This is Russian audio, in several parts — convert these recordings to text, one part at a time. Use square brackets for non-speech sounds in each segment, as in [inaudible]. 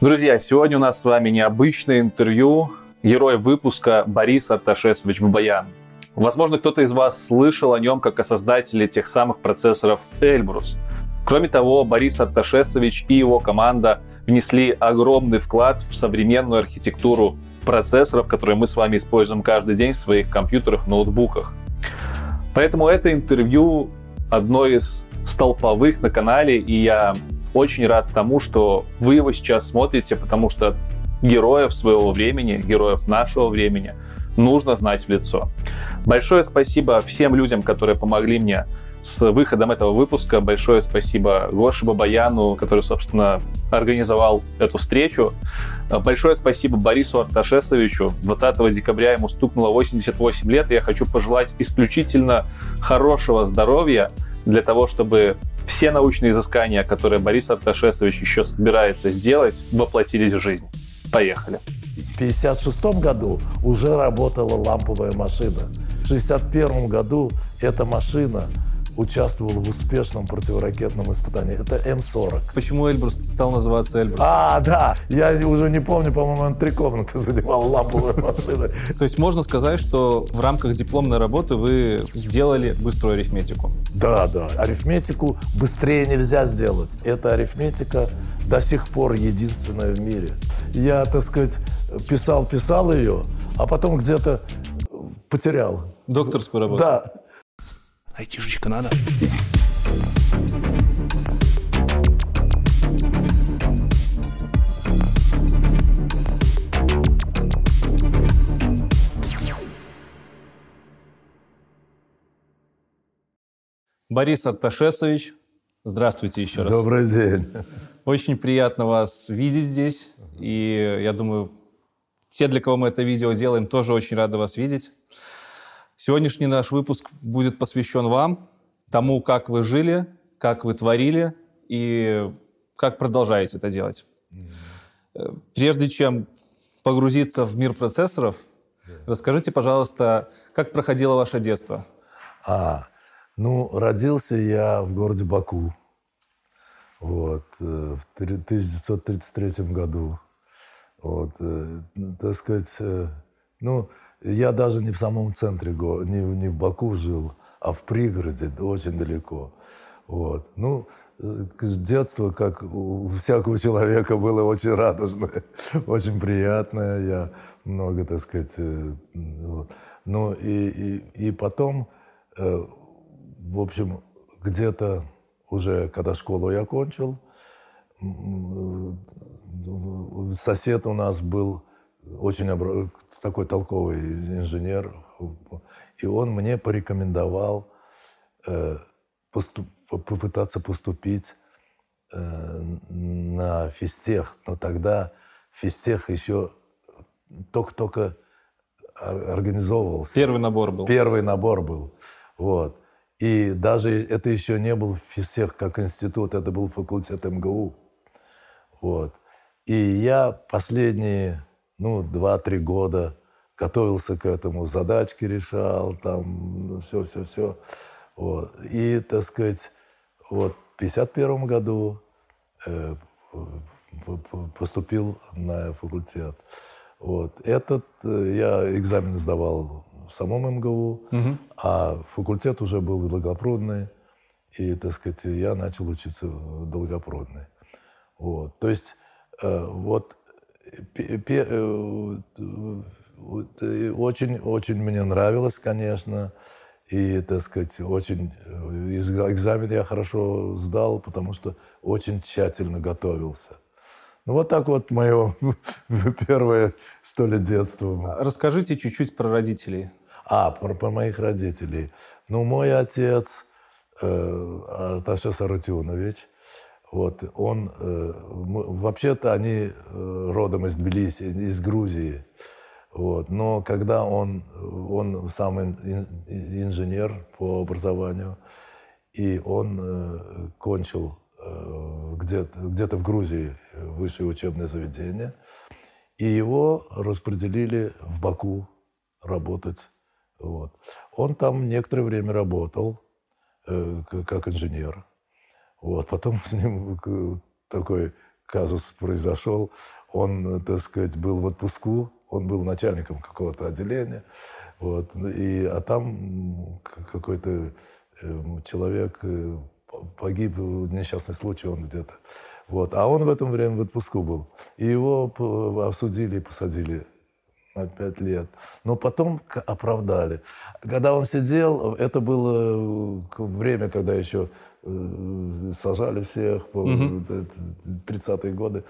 Друзья, сегодня у нас с вами необычное интервью. Герой выпуска Борис Арташесович Бабаян. Возможно, кто-то из вас слышал о нем как о создателе тех самых процессоров Эльбрус. Кроме того, Борис Арташесович и его команда внесли огромный вклад в современную архитектуру процессоров, которые мы с вами используем каждый день в своих компьютерах, ноутбуках. Поэтому это интервью одно из столповых на канале, и я очень рад тому, что вы его сейчас смотрите, потому что героев своего времени, героев нашего времени нужно знать в лицо. Большое спасибо всем людям, которые помогли мне с выходом этого выпуска. Большое спасибо Гоше Бабаяну, который, собственно, организовал эту встречу. Большое спасибо Борису Арташесовичу. 20 декабря ему стукнуло 88 лет, и я хочу пожелать исключительно хорошего здоровья для того, чтобы все научные изыскания, которые Борис Арташесович еще собирается сделать, воплотились в жизнь. Поехали. В 1956 году уже работала ламповая машина. В 1961 году эта машина участвовал в успешном противоракетном испытании. Это М-40. Почему Эльбрус стал называться Эльбрус? А, да, я уже не помню, по-моему, он три комнаты [laughs] занимал ламповой машиной. То есть можно сказать, что в рамках дипломной работы вы сделали быструю арифметику? Да, да. Арифметику быстрее нельзя сделать. Эта арифметика до сих пор единственная в мире. Я, так сказать, писал-писал ее, а потом где-то потерял. Докторскую работу? Да. Айтишечка надо. Борис Арташесович, здравствуйте еще раз. Добрый день. Очень приятно вас видеть здесь. И я думаю, те, для кого мы это видео делаем, тоже очень рады вас видеть. Сегодняшний наш выпуск будет посвящен вам, тому, как вы жили, как вы творили и как продолжаете это делать. Mm-hmm. Прежде чем погрузиться в мир процессоров, yeah. расскажите, пожалуйста, как проходило ваше детство? А, ну, родился я в городе Баку. Вот, э, в 1933 году. Вот, э, так сказать, ну, я даже не в самом центре не, не в Баку жил, а в пригороде, очень далеко. Вот. Ну, детство, как у всякого человека, было очень радужное, [laughs] очень приятное. Я много, так сказать... Э, вот. Ну, и, и, и потом, э, в общем, где-то уже, когда школу я кончил, сосед у нас был очень такой толковый инженер, и он мне порекомендовал э, поступ, попытаться поступить э, на физтех. Но тогда физтех еще только-только организовывался. Первый набор был. Первый набор был. Вот. И даже это еще не был физтех как институт, это был факультет МГУ. Вот. И я последние ну, два-три года готовился к этому, задачки решал, там, все-все-все. Вот. И, так сказать, вот в 51 году э, поступил на факультет. Вот. Этот э, я экзамен сдавал в самом МГУ, угу. а факультет уже был Долгопрудный, и, так сказать, я начал учиться в Долгопрудной. Вот. То есть э, вот очень-очень э, мне нравилось, конечно. И, так сказать, очень... Э, экзамен я хорошо сдал, потому что очень тщательно готовился. Ну, вот так вот мое [laughs] первое, что ли, детство. Расскажите чуть-чуть про родителей. А, про, про моих родителей. Ну, мой отец, э, Арташес Арутюнович, вот, он, э, вообще-то они э, родом из Тбилиси, из Грузии. Вот, но когда он, он сам инженер по образованию, и он э, кончил э, где-то, где-то в Грузии высшее учебное заведение, и его распределили в Баку работать. Вот. Он там некоторое время работал э, как инженер. Вот. Потом [laughs] с ним такой казус произошел. Он, так сказать, был в отпуску, он был начальником какого-то отделения, вот, и, а там какой-то э, человек э, погиб, несчастный случай, он где-то. Вот, а он в это время в отпуску был. И его осудили и посадили на пять лет. Но потом оправдали. Когда он сидел, это было время, когда еще э, сажали всех, угу. 30-е годы.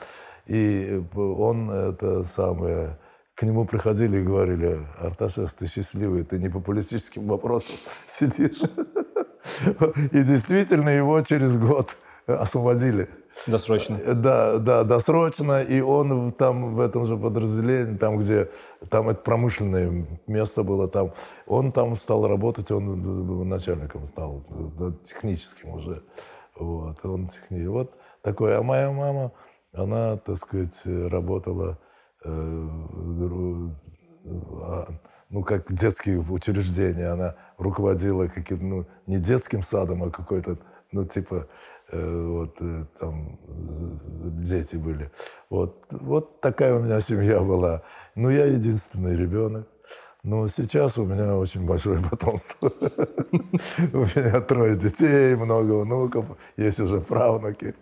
И он это самое к нему приходили и говорили, Арташес, ты счастливый, ты не по политическим вопросам [laughs] сидишь. [laughs] И действительно его через год освободили. Досрочно. Э, да, да, досрочно. И он там в этом же подразделении, там, где там это промышленное место было, там, он там стал работать, он начальником стал, техническим уже. Вот, он техни... Вот такой. А моя мама, она, так сказать, работала э, а, ну, как детские учреждения, она руководила каким-то, ну, не детским садом, а какой-то, ну, типа, Э, вот э, там дети были. Вот, вот такая у меня семья была. Ну, я единственный ребенок. Но сейчас у меня очень большое [laughs] потомство. У меня трое детей, много внуков, есть уже правнуки.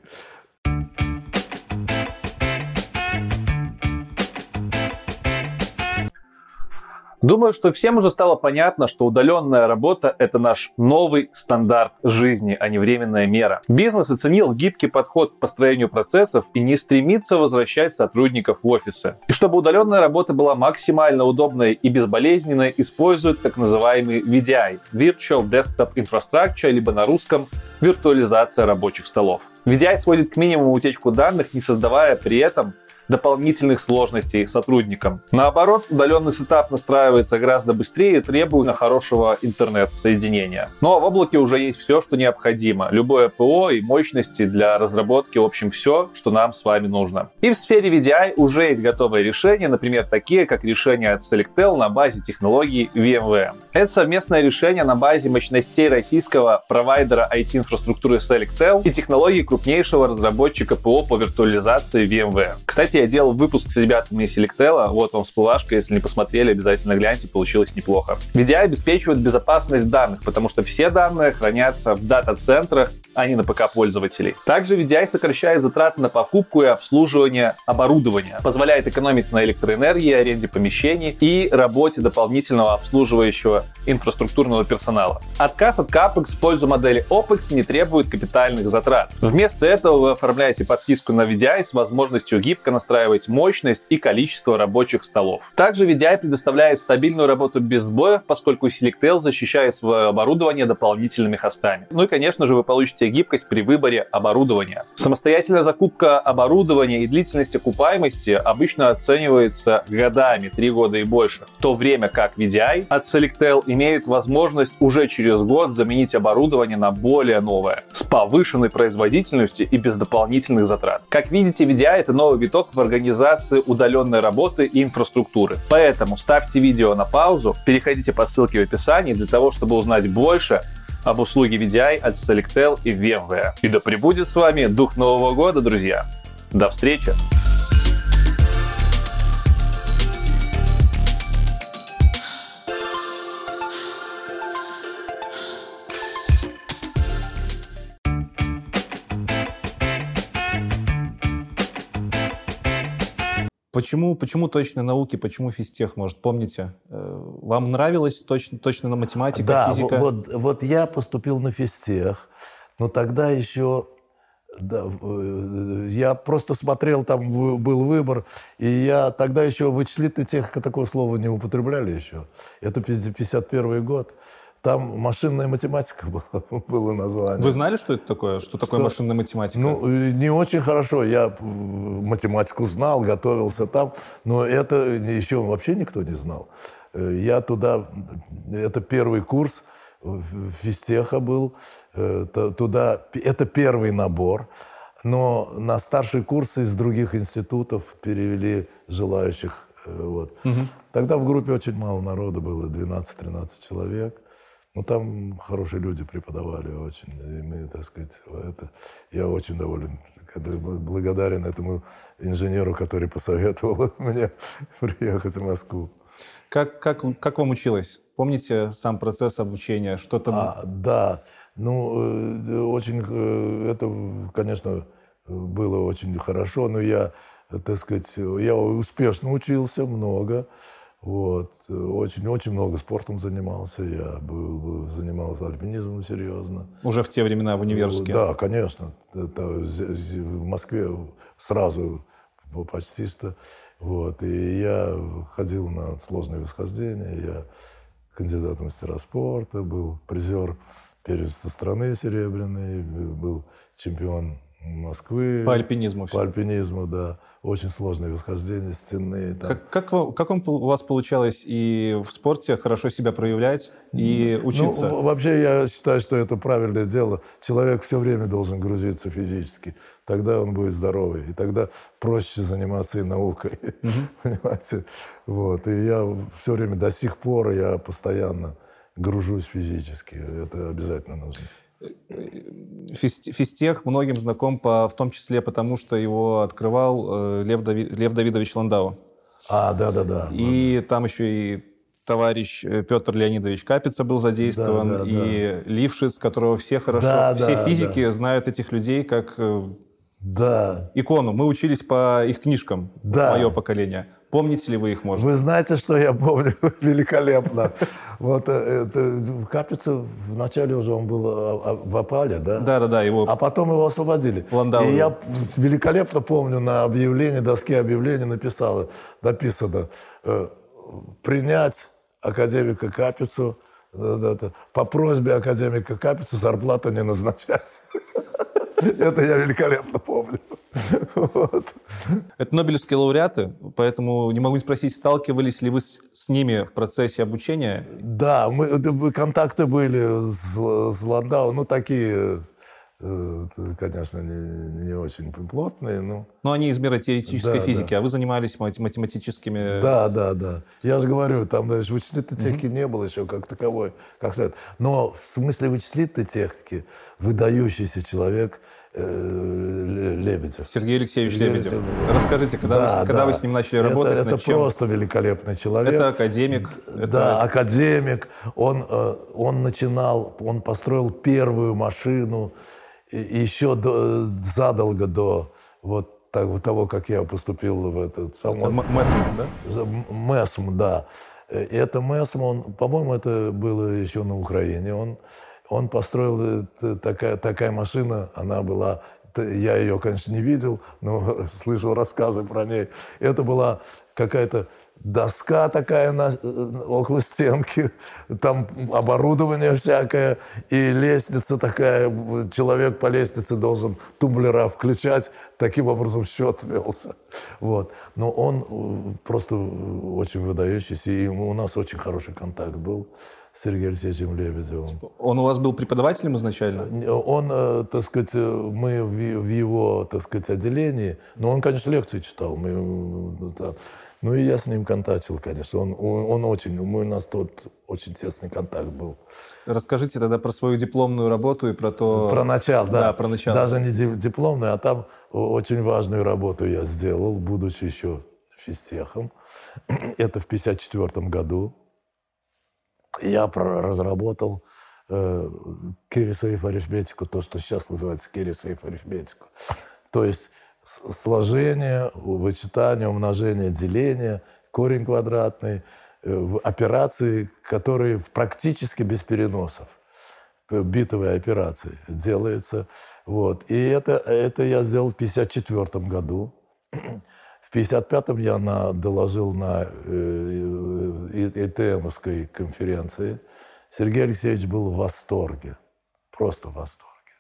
Думаю, что всем уже стало понятно, что удаленная работа – это наш новый стандарт жизни, а не временная мера. Бизнес оценил гибкий подход к построению процессов и не стремится возвращать сотрудников в офисы. И чтобы удаленная работа была максимально удобной и безболезненной, используют так называемый VDI – Virtual Desktop Infrastructure, либо на русском виртуализация рабочих столов. VDI сводит к минимуму утечку данных, не создавая при этом дополнительных сложностей сотрудникам. Наоборот, удаленный сетап настраивается гораздо быстрее и требует хорошего интернет-соединения. Но в облаке уже есть все, что необходимо. Любое ПО и мощности для разработки, в общем, все, что нам с вами нужно. И в сфере VDI уже есть готовые решения, например, такие, как решение от Selectel на базе технологии VMware. Это совместное решение на базе мощностей российского провайдера IT-инфраструктуры Selectel и технологий крупнейшего разработчика ПО по виртуализации VMware. Кстати, я делал выпуск с ребятами из Selectel, вот вам всплывашка, если не посмотрели, обязательно гляньте, получилось неплохо. VDI обеспечивает безопасность данных, потому что все данные хранятся в дата-центрах, а не на ПК пользователей. Также VDI сокращает затраты на покупку и обслуживание оборудования, позволяет экономить на электроэнергии, аренде помещений и работе дополнительного обслуживающего инфраструктурного персонала. Отказ от CAPEX в пользу модели OPEX не требует капитальных затрат. Вместо этого вы оформляете подписку на VDI с возможностью гибко настраивать мощность и количество рабочих столов. Также VDI предоставляет стабильную работу без сбоев, поскольку Selectel защищает свое оборудование дополнительными хостами. Ну и, конечно же, вы получите гибкость при выборе оборудования. Самостоятельная закупка оборудования и длительность окупаемости обычно оценивается годами, 3 года и больше, в то время как VDI от Selectel имеет возможность уже через год заменить оборудование на более новое, с повышенной производительностью и без дополнительных затрат. Как видите, VDI — это новый виток в организации удаленной работы и инфраструктуры. Поэтому ставьте видео на паузу, переходите по ссылке в описании для того, чтобы узнать больше об услуге VDI от Selectel и VMware. И да пребудет с вами дух Нового года, друзья! До встречи! Почему, почему точно науки, почему физтех, может, помните? Э, вам нравилось точно, точно на математика, да, физика? Вот, вот я поступил на физтех, но тогда еще да, э, я просто смотрел, там был выбор, и я тогда еще вычислительная техника, такое слово не употребляли еще. Это 51 год. Там машинная математика [laughs] была, было название. Вы знали, что это такое? Что, что такое машинная математика? Ну, не очень хорошо. Я математику знал, готовился там, но это еще вообще никто не знал. Э, я туда, это первый курс физтеха был, э, туда, это первый набор. Но на старший курс из других институтов перевели желающих. Э, вот. Угу. Тогда в группе очень мало народу было, 12-13 человек. Ну, там хорошие люди преподавали очень. И мы, так сказать, это, я очень доволен, благодарен этому инженеру, который посоветовал [laughs] мне приехать в Москву. Как, как, как вам училось? Помните сам процесс обучения? Что-то... А, да, ну, э, очень, э, это, конечно, было очень хорошо, но я, так сказать, я успешно учился, много. Вот. Очень-очень много спортом занимался. Я был, занимался альпинизмом серьезно. Уже в те времена в университете? Да, конечно. Это, в Москве сразу почти что. Вот. И я ходил на сложные восхождения. Я кандидат в мастера спорта, был призер первенства страны серебряный, был чемпион Москвы. По альпинизму все. По альпинизму, да. Очень сложные восхождения, стены. Там. Как, как, вам, как вам, у вас получалось и в спорте хорошо себя проявлять, и ну, учиться? Ну, вообще я считаю, что это правильное дело. Человек все время должен грузиться физически. Тогда он будет здоровый. И тогда проще заниматься и наукой. Угу. [laughs] Понимаете? Вот. И я все время, до сих пор, я постоянно гружусь физически. Это обязательно нужно. Физтех многим знаком, по, в том числе потому, что его открывал э, Лев, Дави, Лев Давидович Ландау. А, да-да-да. И там еще и товарищ э, Петр Леонидович Капица был задействован, да, да, и да. Лившиц, которого все хорошо, да, все да, физики да. знают этих людей как э, да. икону. Мы учились по их книжкам, да. мое поколение. Помните ли вы их, может? Вы знаете, что я помню [laughs] великолепно. Вот э, это, Капица вначале уже он был а, а, в опале, да? Да, да, да. Его... А потом его освободили. Ландау. И я великолепно помню, на объявлении, доске объявления написано, написано э, принять академика Капицу, по просьбе академика Капицу зарплату не назначать. [laughs] Это я великолепно помню. Вот. Это Нобелевские лауреаты, поэтому не могу не спросить, сталкивались ли вы с, с ними в процессе обучения? Да, мы, контакты были с, с Ландау, ну, такие Э, конечно, не, не очень плотные, но... Но они из мира теоретической да, физики, да. а вы занимались математическими... Да, да, да. Я же говорю, там даже вычислительной техники угу. не было еще как таковой, как сказать. Но в смысле вычислительной техники выдающийся человек э, Лебедев. Сергей Алексеевич Сергей Лебедев. Алексеевич. Расскажите, когда, да, вы, да. когда вы с ним начали работать, это, это чем? просто великолепный человек. Это академик. Да, это... академик. Он, э, он начинал, он построил первую машину, еще до, задолго до вот того, как я поступил в этот самый... МЭСМ, да? МЭСМ, да. И это МЭСМ, он, по-моему, это было еще на Украине. Он, он построил такая, такая машина, она была я ее, конечно, не видел, но [laughs] слышал рассказы про ней. Это была какая-то доска такая на, э, около стенки, там оборудование всякое, и лестница такая, человек по лестнице должен тумблера включать, таким образом счет велся. Вот. Но он э, просто очень выдающийся, и у нас очень хороший контакт был. с Сергеем Алексеевичем Лебедевым. Он у вас был преподавателем изначально? Он, э, так сказать, мы в его, так сказать, отделении, но он, конечно, лекции читал. Мы, ну и я с ним контактил, конечно. Он, он, очень, у нас тут очень тесный контакт был. Расскажите тогда про свою дипломную работу и про то... Про начало, да. да про начало. Даже не дипломную, а там очень важную работу я сделал, будучи еще физтехом. [clears throat] Это в 1954 году. Я разработал э, Керри арифметику, то, что сейчас называется Керри арифметику. То есть сложение, вычитание, умножение, деление, корень квадратный, э, операции, которые практически без переносов битовые операции делается. Вот. И это, это я сделал в 1954 году. [clears throat] В 1955 я на, доложил на э, ИТМовской конференции. Сергей Алексеевич был в восторге, просто в восторге.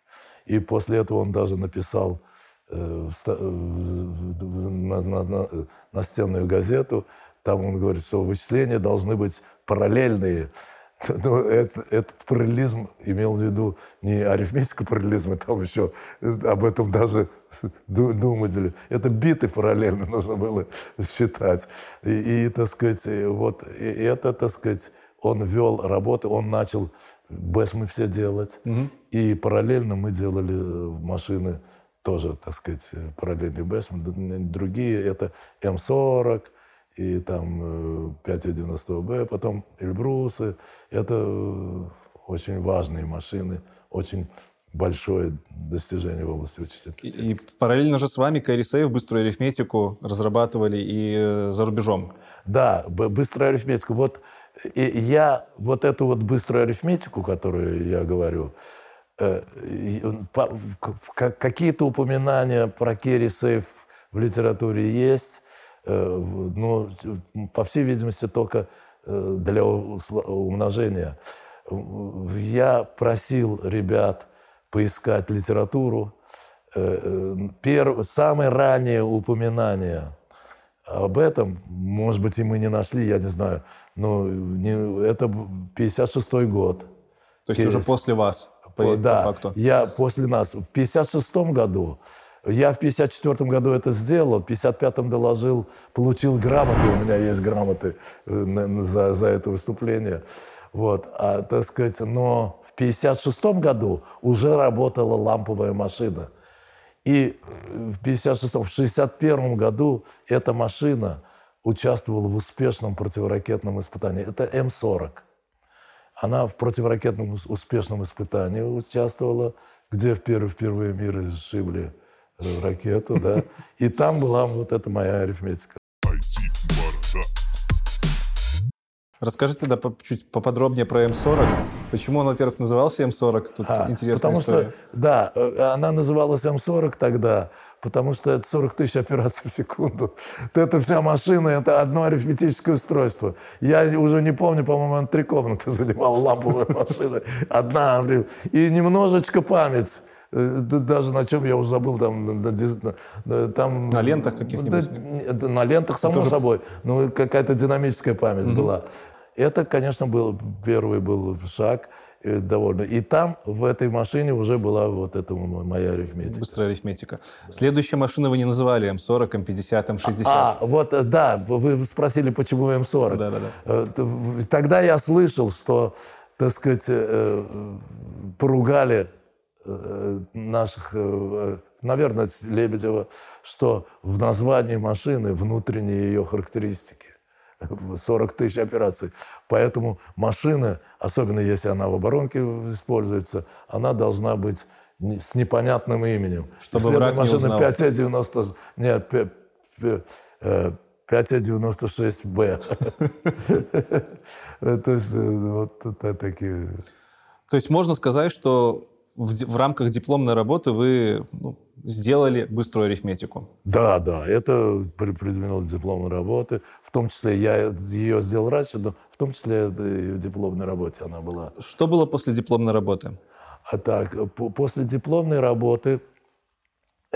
И после этого он даже написал Э, на, на, на, настенную газету, там он говорит, что вычисления должны быть параллельные. Но [laughs] ну, это, этот параллелизм имел в виду не арифметический параллелизм, [laughs] там еще э, об этом даже [laughs] думали. Это биты параллельно нужно было считать. И, и так сказать, вот и это, так сказать, он вел работы, он начал БЭС все делать. И параллельно мы делали э, машины тоже, так сказать, э, параллельный БЭС. Другие это М40 и там 590Б, потом Эльбрусы. Это очень важные машины, очень большое достижение в области вычислительной и, и параллельно же с вами Кэрри Сейв быструю арифметику разрабатывали и э, за рубежом. Да, быструю арифметику. Вот и я вот эту вот быструю арифметику, которую я говорю, э, какие-то упоминания про Керри в литературе есть, э, но, по всей видимости, только для умножения. Я просил ребят поискать литературу. Э, э, Перв... Самое раннее упоминание об этом, может быть, и мы не нашли, я не знаю, но не... это 56 год. То есть Через... уже после вас, по, по, да, факту? я после нас. В 56 году я в 54 году это сделал, в 55-м доложил, получил грамоты, у меня есть грамоты э, за, за это выступление. Вот, а, так сказать, но в 56 году уже работала ламповая машина. И в 56 в 61 году эта машина участвовала в успешном противоракетном испытании. Это М-40. Она в противоракетном успешном испытании участвовала, где впервые, впервые мир сшибли э, ракету, да. И там была вот эта моя арифметика. Расскажите тогда чуть поподробнее про М40. Почему он, во-первых, назывался М40? Тут а, интересная потому история. Что, да, э, она называлась М40 тогда, потому что это 40 тысяч операций в секунду. [laughs] Это вся машина, это одно арифметическое устройство. Я уже не помню, по-моему, три комнаты [laughs] занимала ламповая [laughs] машина. Одна. И немножечко память даже на чем я уже забыл, там, там на лентах каких-нибудь? Да, на лентах, само Тоже... собой. Ну, какая-то динамическая память угу. была. Это, конечно, был первый был шаг э, довольно. И там, в этой машине, уже была вот эта моя арифметика. Быстрая арифметика. Следующая машина вы не называли М40, М50, М60. А, вот, э, да, вы спросили, почему М40. Да, да, да. Тогда я слышал, что, так сказать, э, поругали наших, наверное, Лебедева, что в названии машины внутренние ее характеристики. 40 тысяч операций. Поэтому машина, особенно если она в оборонке используется, она должна быть с непонятным именем. Чтобы если враг машина не 590, нет, 596Б. То есть э, вот такие... То есть можно сказать, что в, в рамках дипломной работы вы ну, сделали быструю арифметику. Да, да, это предметно дипломной работы. В том числе я ее сделал раньше, но в том числе и в дипломной работе она была. Что было после дипломной работы? А так, после дипломной работы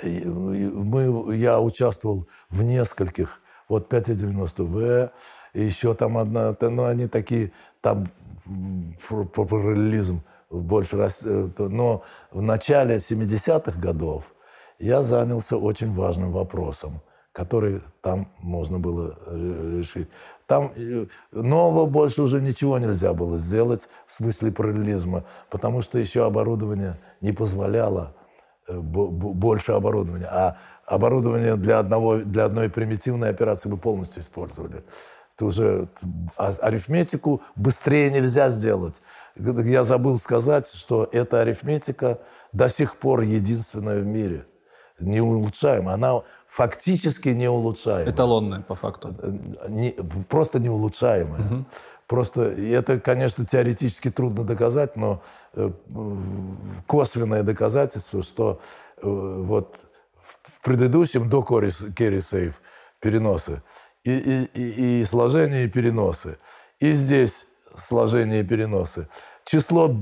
мы, я участвовал в нескольких, вот 590В, еще там одна, ну они такие, там параллелизм больше раз, э, но в начале 70-х годов я занялся очень важным вопросом, который там можно было э, решить. Там э, нового больше уже ничего нельзя было сделать в смысле параллелизма, потому что еще оборудование не позволяло больше оборудования. А оборудование для, одного, для одной примитивной операции мы полностью использовали. Это уже а арифметику быстрее нельзя сделать. Я забыл сказать, что эта арифметика до сих пор единственная в мире. Не улучшаемая. Она фактически не улучшаемая. Эталонная, по факту. Не, просто не улучшаемая. Угу. Просто это, конечно, теоретически трудно доказать, но э, косвенное доказательство, что э, вот в предыдущем до Керри Сейф переносы и, и, и, сложение и переносы. И здесь сложение и переносы. Число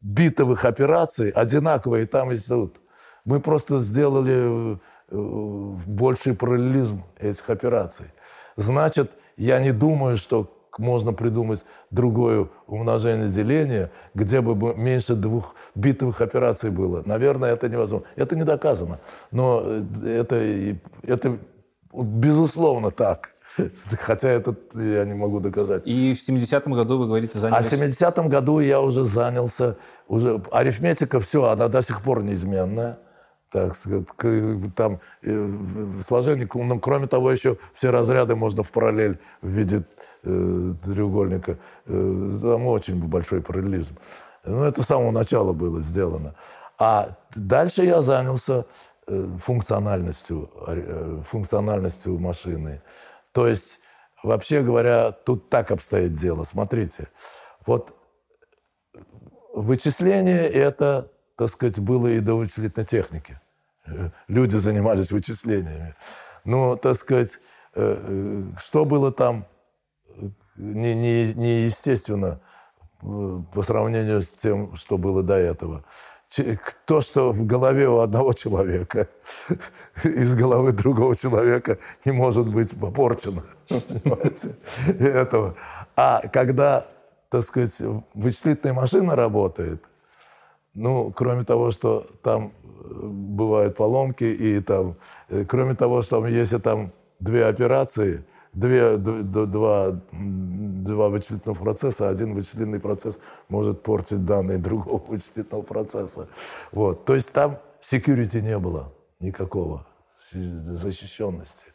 битовых операций одинаковое и там, и тут. Мы просто сделали э, больший параллелизм этих операций. Значит, я не думаю, что можно придумать другое умножение деления, где бы меньше двух битовых операций было. Наверное, это невозможно. Это не доказано. Но э, это, это безусловно так. [laughs] Хотя это я не могу доказать. И в 70-м году, вы говорите, А в занялись... 70-м году я уже занялся, уже арифметика, все, она до сих пор неизменная. Так сказать, там э, в сложении, ну, кроме того, еще все разряды можно в параллель в виде э, треугольника. Э, там очень большой параллелизм. Ну, это с самого начала было сделано. А дальше я занялся э, функциональностью, функциональностью машины. То есть, вообще говоря, тут так обстоит дело. Смотрите, вот вычисление это, так сказать, было и до вычислительной техники. Люди занимались вычислениями. Но, так сказать, э, э, что было там не, не, неестественно э, по сравнению с тем, что было до этого. То, что в голове у одного человека, [laughs] из головы другого человека не может быть попорчено. [laughs] Этого. А когда, так сказать, вычислительная машина работает, ну, кроме того, что там э, бывают поломки, и там, э, кроме того, что если там две операции, две, д- два, два вычислительных процесса, один вычислительный процесс может портить данные [laughs] другого вычислительного процесса. Вот. То есть там security не было никакого, защищенности.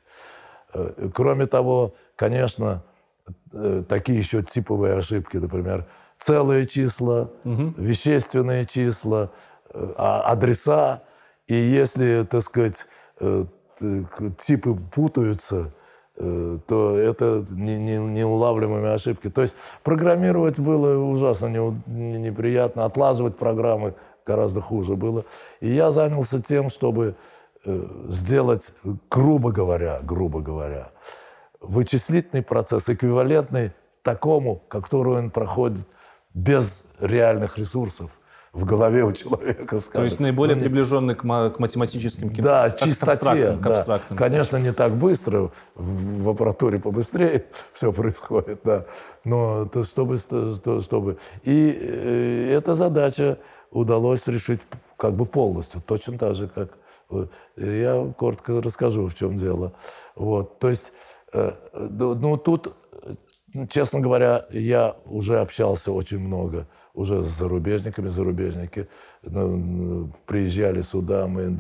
Э, Кроме того, конечно, э, такие еще типовые ошибки, например, целые числа, вещественные числа, э, а- адреса. И если, так сказать, типы путаются, то это не- не- неулавливаемые ошибки. То есть программировать было ужасно неу- не- неприятно, отлаживать программы гораздо хуже было. И я занялся тем, чтобы э, сделать, грубо говоря, грубо говоря, вычислительный процесс эквивалентный такому, который он проходит без реальных ресурсов в голове у человека. То скажем. есть наиболее Ну, приближенный к, к математическим каким-то... да, к чистоте. абстрактным, к да. абстрактным. Конечно, не так быстро, в, в аппаратуре побыстрее [laughs] все происходит, да. Но это чтобы, что- чтобы... И э, эта задача удалось решить как бы полностью, точно так же, как... э, Я коротко расскажу, в чем дело. Вот, то есть, э, ну, ну, тут, честно говоря, я уже общался очень много уже с зарубежниками, зарубежники ну, приезжали сюда, мы,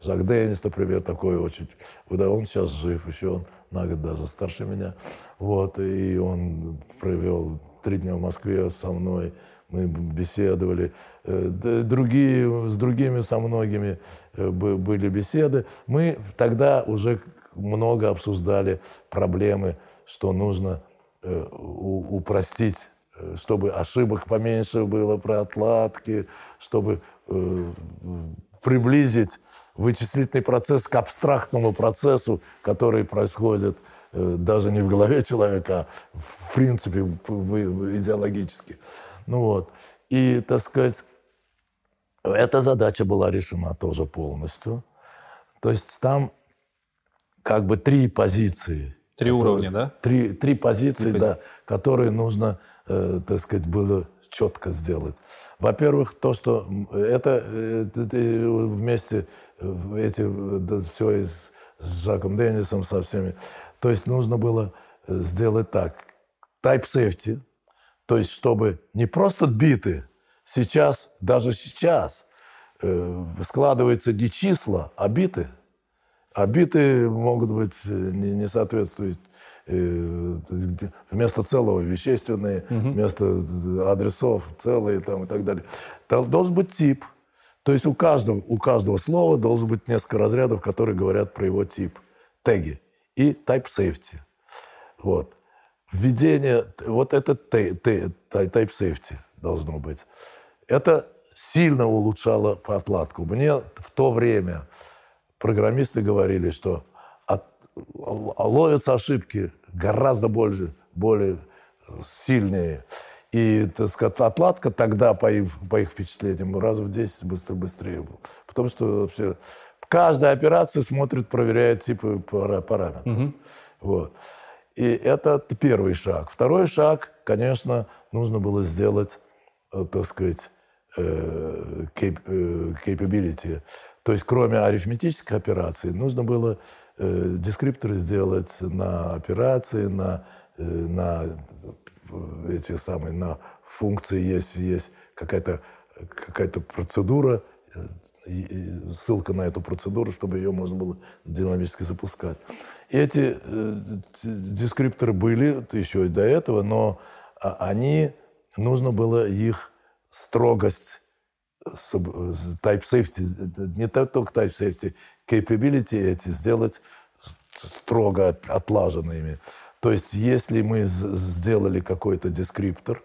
Жак Деннис, например, такой очень, да, он сейчас жив, еще он на год даже старше меня, вот, и он провел три дня в Москве со мной, мы беседовали, Э, другие, с другими, со многими э, бы- были беседы. Мы тогда уже много обсуждали проблемы, что нужно э, упростить, чтобы ошибок поменьше было при отладке, чтобы э, приблизить вычислительный процесс к абстрактному процессу, который происходит э, даже не в голове человека, а в принципе в- в- в- идеологически. Ну вот. И, так сказать, эта задача была решена тоже полностью. То есть там как бы три позиции. Три уровня, да? Три, три позиции, Три да, которые нужно, э, так сказать, было четко сделать. Во-первых, то, что это, э, т- т- вместе э, эти, все с, с Жаком Деннисом, со всеми. То есть нужно было э, сделать так. Type safety, то есть чтобы не просто биты, сейчас, даже сейчас, э, складываются не числа, а биты. А биты могут быть э, не, не соответствуют э, вместо целого вещественные, вместо э, адресов целые там, и так далее. Там должен быть тип. То есть у каждого, у каждого слова должен быть несколько разрядов, которые говорят про его тип. Теги. И type safety. Вот. Введение, вот это type safety должно быть. Это сильно улучшало отладку. Мне в то время программисты говорили, что от- ловятся ошибки гораздо больше, более сильнее. И, так сказать, отладка тогда, по их, по их впечатлениям, раз в 10 быстро, быстрее была. Потому что все, каждая операция смотрит, проверяет типы пара- параметров. Вот. И это первый шаг. Второй шаг, конечно, нужно было сделать, э, так сказать, э, э, capability. То есть кроме арифметических операций нужно было э, дескрипторы сделать на операции, на, э, на э, эти самые, на функции есть, есть какая-то какая-то процедура, э, ссылка на эту процедуру, чтобы ее можно было динамически запускать. И эти э, дескрипторы были еще и до этого, но а, они, нужно было их строгость type safety, не то- только type safety, capability эти сделать строго от- отлаженными. То есть, если мы сделали какой-то дескриптор,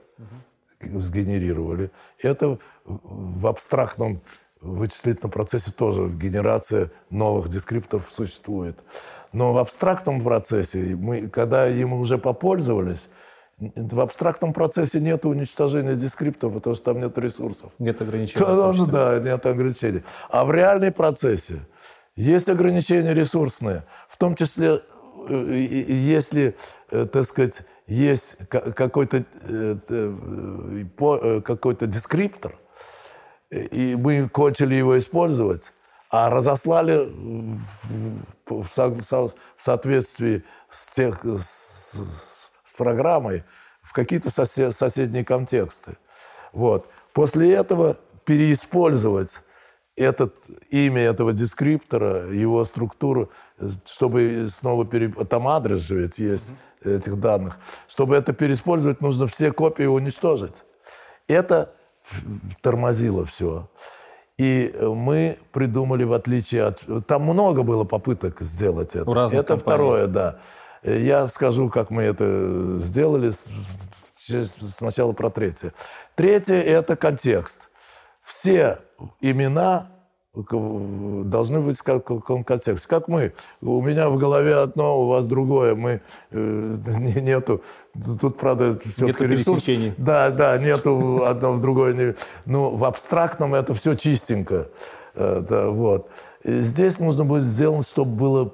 сгенерировали, это в в абстрактном вычислительном процессе тоже генерация новых дескрипторов существует. Но в абстрактном процессе, мы, когда им уже попользовались, в абстрактном процессе нет уничтожения дескрипторов, потому что там нет ресурсов. Нет ограничений. Да, в ну да, нет ограничений. А в реальном процессе есть ограничения ресурсные, в том числе, э, если, э, так сказать, есть ка- какой-то э, какой-то дескриптор, и мы кончили его использовать, а разослали в, в со- в соответствии с, тех, с программой в какие-то сосе- соседние контексты. Вот. После этого переиспользовать этот, имя этого дескриптора, его структуру, чтобы снова пере... Там адрес же ведь есть этих данных. Чтобы это переиспользовать, нужно все копии уничтожить. Это тормозило все. И э, мы придумали, в отличие от... Там много было попыток сделать это. У разных это компаний. второе, да. Я скажу, как мы это сделали. Сначала про третье. Третье – это контекст. Все имена должны быть в каком контексте. Как мы. У меня в голове одно, у вас другое. Мы, э, [laughs] не- нету... Тут, правда, все-таки ресурс. пересечений. Да, да, нету одно в другое. Ну, в абстрактном это все чистенько. Э, да, вот. И здесь нужно будет сделать, чтобы было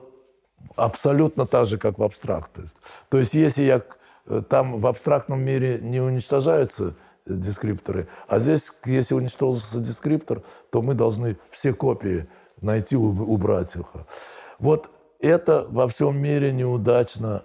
абсолютно так же, как в абстрактности. То есть, если я э, там в абстрактном мире не уничтожаются э, дескрипторы, а здесь, если уничтожился дескриптор, то мы должны все копии найти, уб- убрать их. Вот это во всем мире неудачно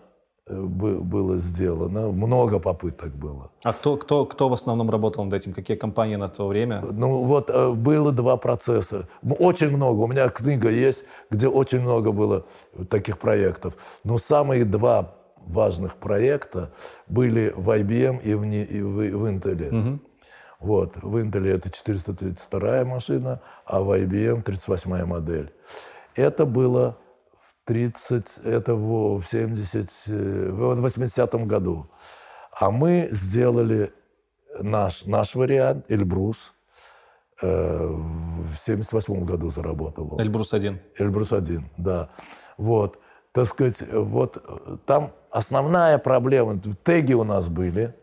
было сделано. Много попыток было. А кто, кто, кто в основном работал над этим? Какие компании на то время? Ну вот э, было два процесса. Очень много. У меня книга есть, где очень много было таких проектов. Но самые два важных проекта были в IBM и в, и в, в Intel. Вот. В Intel это 432 машина, а в IBM 38 модель. Это было 30, это в, в 70, э, в 80 году. А мы сделали наш, наш вариант, Эльбрус, э, в 78 году заработал он. Эльбрус 1. Эльбрус 1, да. Вот, так сказать, вот там основная проблема, теги у нас были,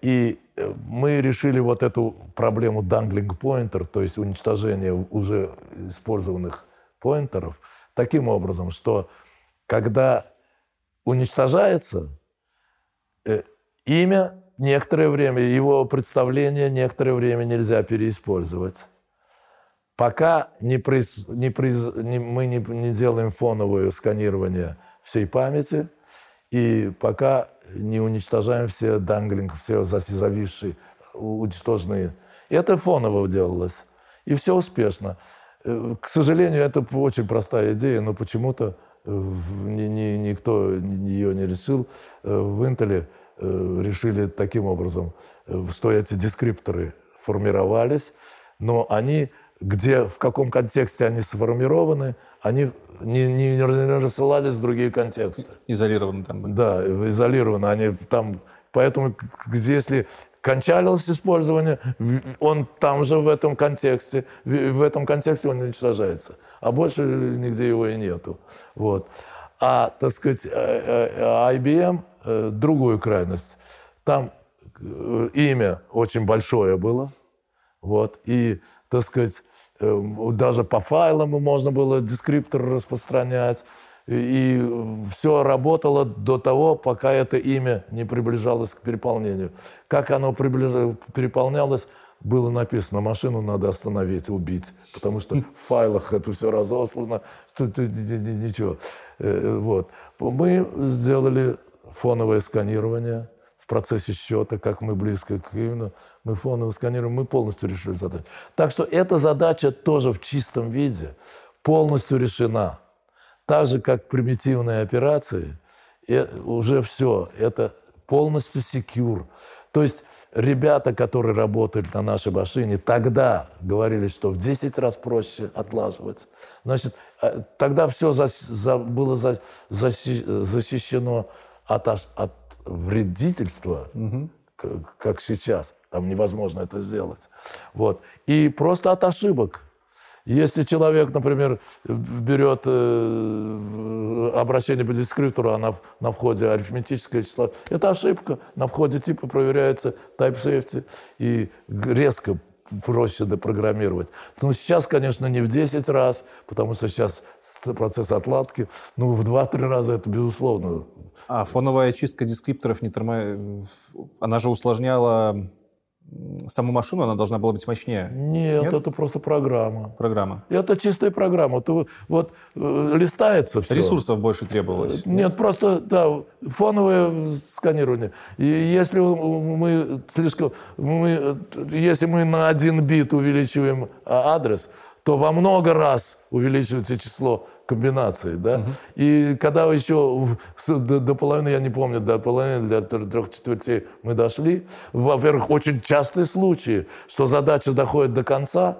и э, мы решили вот эту проблему данглинг поинтер, то есть уничтожение уже использованных поинтеров, таким образом, что когда уничтожается э, имя некоторое время, его представление некоторое время нельзя переиспользовать. Пока не произ- не произ- не- мы не, не делаем фоновое сканирование всей памяти, и пока не уничтожаем все данглинг, все зависшие, уничтоженные. Это фоново делалось. И все успешно. Э, К сожалению, это очень простая идея, но почему-то э, ни- ни- никто ее не решил. Э, В Интеле решили таким образом, что эти дескрипторы формировались, но они, где, в каком контексте они сформированы, они не, не, не рассылались в другие контексты. Изолированы там были. Да, изолированы. Они там, поэтому, если кончалось использование, он там же в этом контексте, в, этом контексте он уничтожается. А больше нигде его и нету. Вот. А, так сказать, э, э, IBM э, другую крайность. Там имя очень большое было. Вот. И, так сказать, даже по файлам можно было дескриптор распространять. И все работало до того, пока это имя не приближалось к переполнению. Как оно приближ- переполнялось, было написано, машину надо остановить, убить, потому что в файлах это все разослано, ни- ничего. Э, Вот. Мы сделали фоновое сканирование в процессе счета, как мы близко к именно, мы фоново сканируем, мы полностью решили задачу. Так что эта задача тоже в чистом виде полностью решена. Так же, как примитивные операции, э, уже все, это полностью секьюр. То есть ребята, которые работали на нашей машине, тогда говорили, что в 10 раз проще отлаживать. Значит, э, тогда все было за- защи- защищено от, от вредительства, к- как сейчас. Там невозможно это сделать. Вот. И просто от ошибок. Если человек, например, берет э, обращение по дескриптору, а на, на входе арифметическое число, это ошибка. На входе типа проверяется type safety и резко проще депрограммировать. Ну, сейчас, конечно, не в 10 раз, потому что сейчас процесс отладки, ну, в 2-3 раза это безусловно. А фоновая чистка дескрипторов не тормо... Она же усложняла саму машину, она должна была быть мощнее. Нет, Нет? это просто программа. Программа. Это чистая программа. Вот, вот, э, листается все. Ресурсов больше требовалось. Нет, просто, да, фоновое сканирование. И если мы слишком, мы, если мы на один бит увеличиваем а, адрес, то во много раз увеличивается число комбинаций, да. И когда еще до, до половины, я не помню, до половины, до тр- трех четвертей мы дошли, во-первых, очень частые случаи, что задача доходит до конца,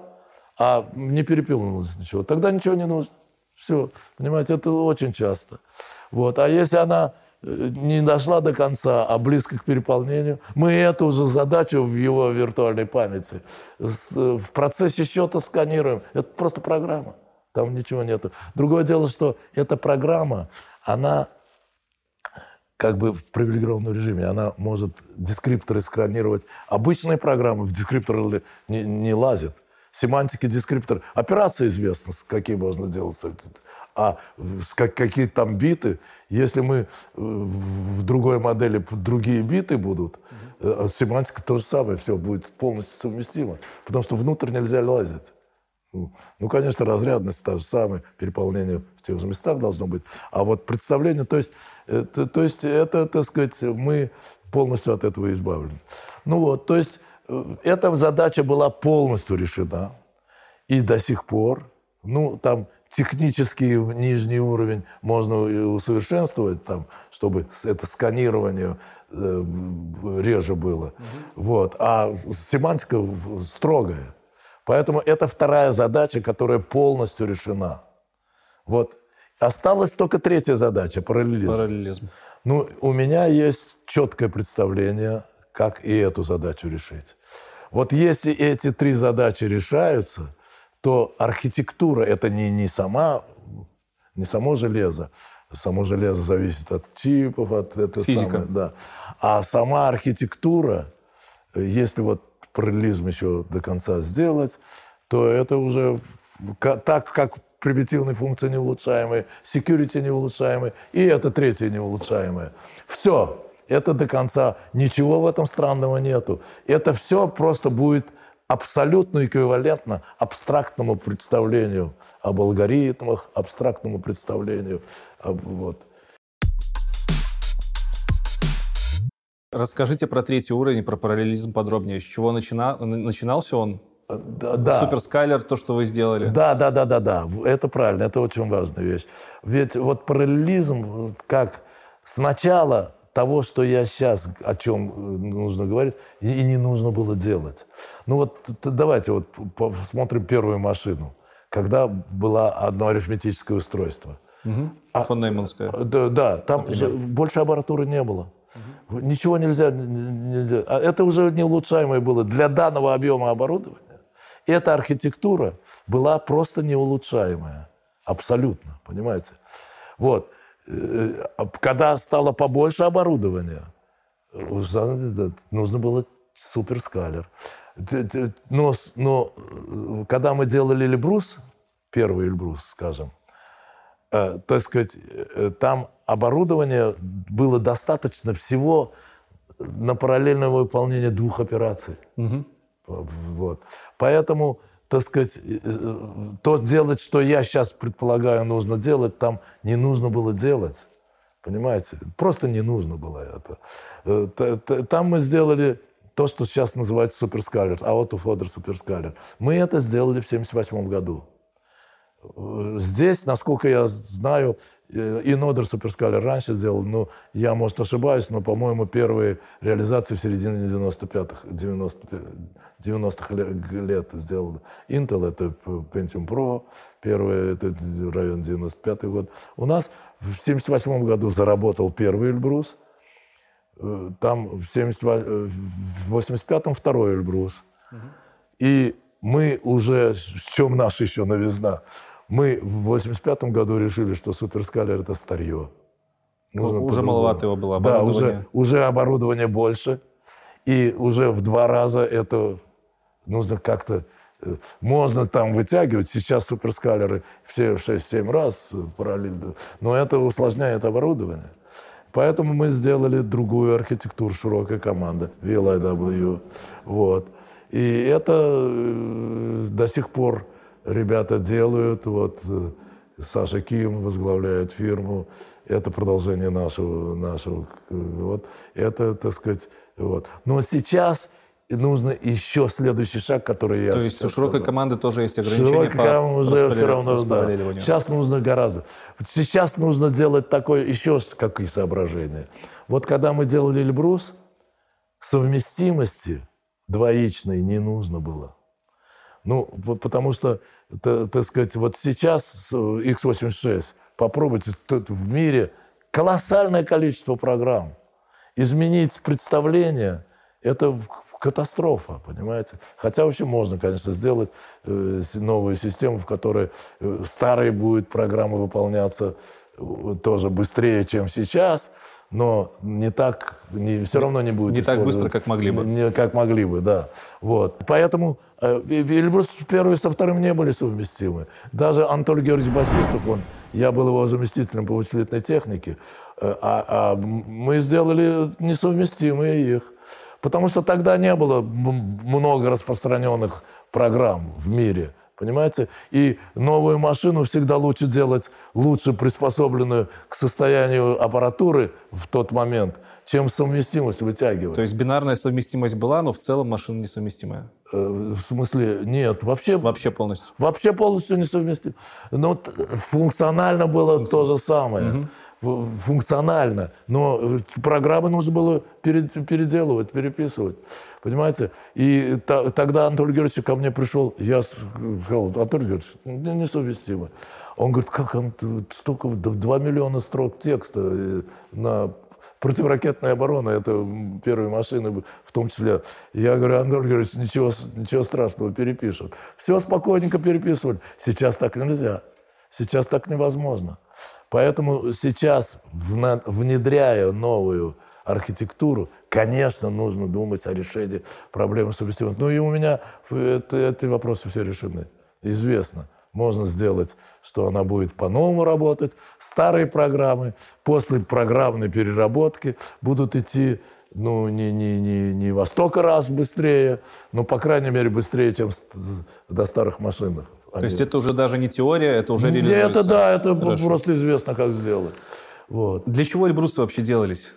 а не перепилнулось ничего. Тогда ничего не нужно. Все, понимаете, это очень часто. Вот. А если она не дошла до конца, а близко к переполнению, мы эту же задачу в его виртуальной памяти в процессе счета сканируем. Это просто программа. Там ничего нету. Другое дело, что эта программа, она как бы в привилегированном режиме. Она может дескрипторы сканировать. Обычные программы в дескрипторы не, не лазят. Семантики дескриптор. Операция известна, с какие можно делать. А какие там биты, если мы э, в другой модели другие биты будут, э, семантика то же самое, все будет полностью совместимо. Потому что внутрь нельзя лазить. Ну, ну, конечно, разрядность та же самая, переполнение в тех же местах должно быть. А вот представление, то есть, это, то есть это, так сказать, мы полностью от этого избавлены. Ну вот, то есть э, эта задача была полностью решена. И до сих пор, ну, там технический нижний уровень можно усовершенствовать, там, чтобы это сканирование э, реже было. Вот. А семантика строгая. Поэтому это вторая задача, которая полностью решена. Вот. Осталась только третья задача – параллелизм. Параллелизм. Ну, у меня есть четкое представление, как и эту задачу решить. Вот если эти три задачи решаются, то архитектура – это не, не, сама, не само железо. Само железо зависит от чипов, от этого Физика. самое, да. А сама архитектура, если вот параллелизм еще до конца сделать, то это уже так, как примитивные функции неулучшаемые, security неулучшаемые, и это третье неулучшаемое. Все. Это до конца. Ничего в этом странного нету. Это все просто будет абсолютно эквивалентно абстрактному представлению об алгоритмах, абстрактному представлению об, вот. Расскажите про третий уровень, про параллелизм подробнее. С чего начина... начинался он? Да, да. Суперскайлер, то, что вы сделали. Да, да, да, да, да. Это правильно, это очень важная вещь. Ведь вот параллелизм, вот как сначала того, что я сейчас, о чем э, нужно говорить, и и не нужно было делать. Ну вот давайте вот посмотрим первую машину, когда было одно арифметическое устройство. Фон Нейманская. Да, да там же больше аппаратуры не было. Ничего нельзя, нельзя. А это уже неулучшаемое было для данного объема оборудования. Эта архитектура была просто неулучшаемая. Абсолютно, понимаете? Вот. Э, Когда стало побольше оборудования, уже да, нужно было суперскалер. Но, но э, когда мы делали Эльбрус, первый Эльбрус, скажем, э, так сказать, э, там оборудование было достаточно всего на параллельное выполнение двух операций. Вот. Поэтому, так сказать, э, э, то делать, что я сейчас предполагаю нужно делать, там не нужно было делать. Понимаете? Просто не нужно было это. Э, Там мы сделали то, что сейчас называется суперскалер, out of order суперскалер. Мы это сделали в 1978 году. Здесь, насколько я знаю, и Нодер Суперскалер раньше сделал, ну, я, может, ошибаюсь, но, по-моему, первые реализации в середине 95-х, 90 90-х ле- лет сделал Intel, это Pentium Pro, первый, это район 95-й год. У нас в 78 году заработал первый Эльбрус, Э, там в 78 э, в 85-м второй Эльбрус. И мы уже, в чем наша еще новизна, мы в 85-м году решили, что суперскалер это старье. Нужно Уже по-другому. маловато его было, Да, оборудование. уже, уже оборудование больше. И уже в два раза это нужно как-то... э, Можно там вытягивать. Сейчас суперскалеры все в 6-7 раз э, параллельно. Но это усложняет оборудование. Поэтому мы сделали другую архитектуру, широкая команда, VLIW. Вот. И это э, до сих пор ребята делают. Вот э, Саша Ким возглавляет фирму. Это продолжение нашего, нашего э, вот. Это, так сказать, вот. Но сейчас нужно еще следующий шаг, который я То есть у широкой сказал. команды тоже есть ограничения Широкой по команде уже все равно, да. Сейчас нужно гораздо. Сейчас нужно делать такое, еще какие соображения. Вот когда мы делали Эльбрус, совместимости двоичной не нужно было. Ну, по- потому что, так сказать, вот сейчас с, э, x86, попробуйте, тут в мире колоссальное количество программ. Изменить представление – это катастрофа, понимаете? Хотя вообще можно, конечно, сделать э, новую систему, в которой э, старые будут программы выполняться тоже быстрее, чем сейчас, но не так, не, все равно не будет Не так быстро, как могли бы. Не как могли бы, да. Вот. Поэтому э, Эльбрус первый со вторым не были совместимы. Даже Анатолий Георгиевич Басистов, он, я был его заместителем по вычислительной технике, э, а, а мы сделали несовместимые их. Потому что тогда не было много распространенных программ в мире. Понимаете? И новую машину всегда лучше делать лучше приспособленную к состоянию аппаратуры в тот момент, чем совместимость вытягивать. То есть бинарная совместимость была, но в целом машина несовместимая. Э, В смысле, нет, вообще, Вообще полностью. вообще полностью несовместимо. Но т- функционально было то же самое. В- Функционально. Но э, программы нужно было пере- переделывать, переписывать. Понимаете? И тогда Анатолий Георгиевич ко мне пришел, я сказал, Анатолий Георгиевич, не- несовместимо. Он говорит, как он, столько, да в 2 миллиона строк текста э, на противоракетная оборона, это первые машины, в том числе. Я говорю, Анатолий Георгиевич, ничего, ничего страшного, перепишут. Все спокойненько переписывали. Сейчас так нельзя. Сейчас так невозможно. Поэтому сейчас, внедряя новую архитектуру, конечно, нужно думать о решении проблемы совместимости. Ну и у меня это- эти вопросы все решены. Известно. Можно сделать, что она будет по-новому работать. Старые программы после программной переработки будут идти ну, не, не, не, не во столько раз быстрее, но, по крайней мере, быстрее, чем до старых машинах. То есть это уже даже не теория, это уже Не, реализуется. это да, это Хорошо. просто известно, как сделать. Вот. Для чего Эльбрусы вообще делались?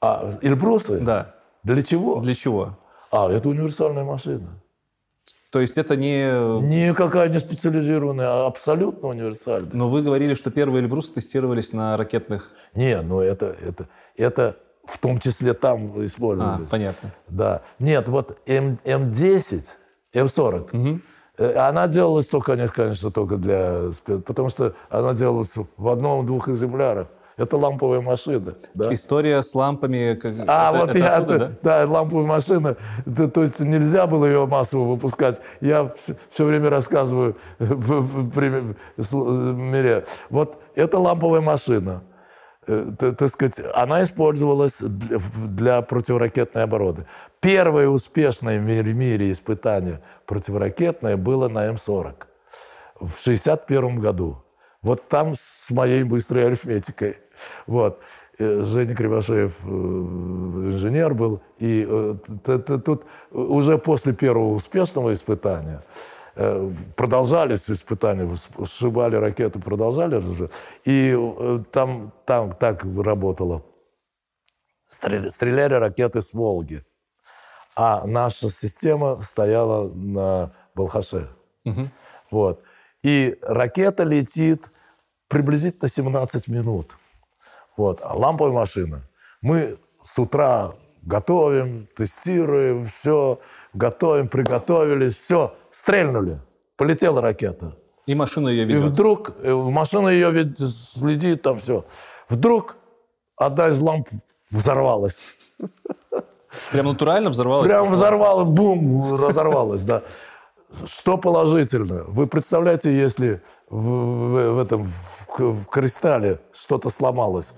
А Эльбрусы? Да. Для чего? Для чего? А, это универсальная машина. То есть это не... Никакая не специализированная, а абсолютно универсальная. Но вы говорили, что первые Эльбрусы тестировались на ракетных... Не, ну это, это, это в том числе там А, использовались. понятно. Да. Нет, вот М, М10, М40, э, она делалась только, конечно, только для... Потому что она делалась в одном-двух экземплярах. Это ламповая машина. Да? История с лампами... как- А, это- вот это я, оттуда, да? да? ламповая машина, то, то есть нельзя было ее массово выпускать. Я все, время рассказываю [laughs] в, примере- мире. Вот это ламповая машина. Э, Так сказать, она использовалась для, противоракетной обороны. Первое успешное в мире, испытание противоракетное было на М-40 в 1961 году. Вот там с моей быстрой арифметикой. Вот. Э, Женя Кривошеев э, инженер был. И тут уже после первого успешного испытания продолжались испытания, сшибали ракеты, продолжали же. И э, там, там так работало. Стрел- Стреляли ракеты с Волги. А наша система стояла на Балхаше. Вот. И ракета летит приблизительно 17 минут. Вот. А ламповая машина. Мы с утра готовим, тестируем, все, готовим, приготовились, все, стрельнули. Полетела ракета. И машина ее И ведет. вдруг э, машина ее ведь следит, там все. Вдруг одна из ламп взорвалась. Прям натурально взорвалась? Прям взорвалась, бум, разорвалась, да. Что положительно? Вы представляете, если в, в- в этом в, в кристалле что-то сломалось?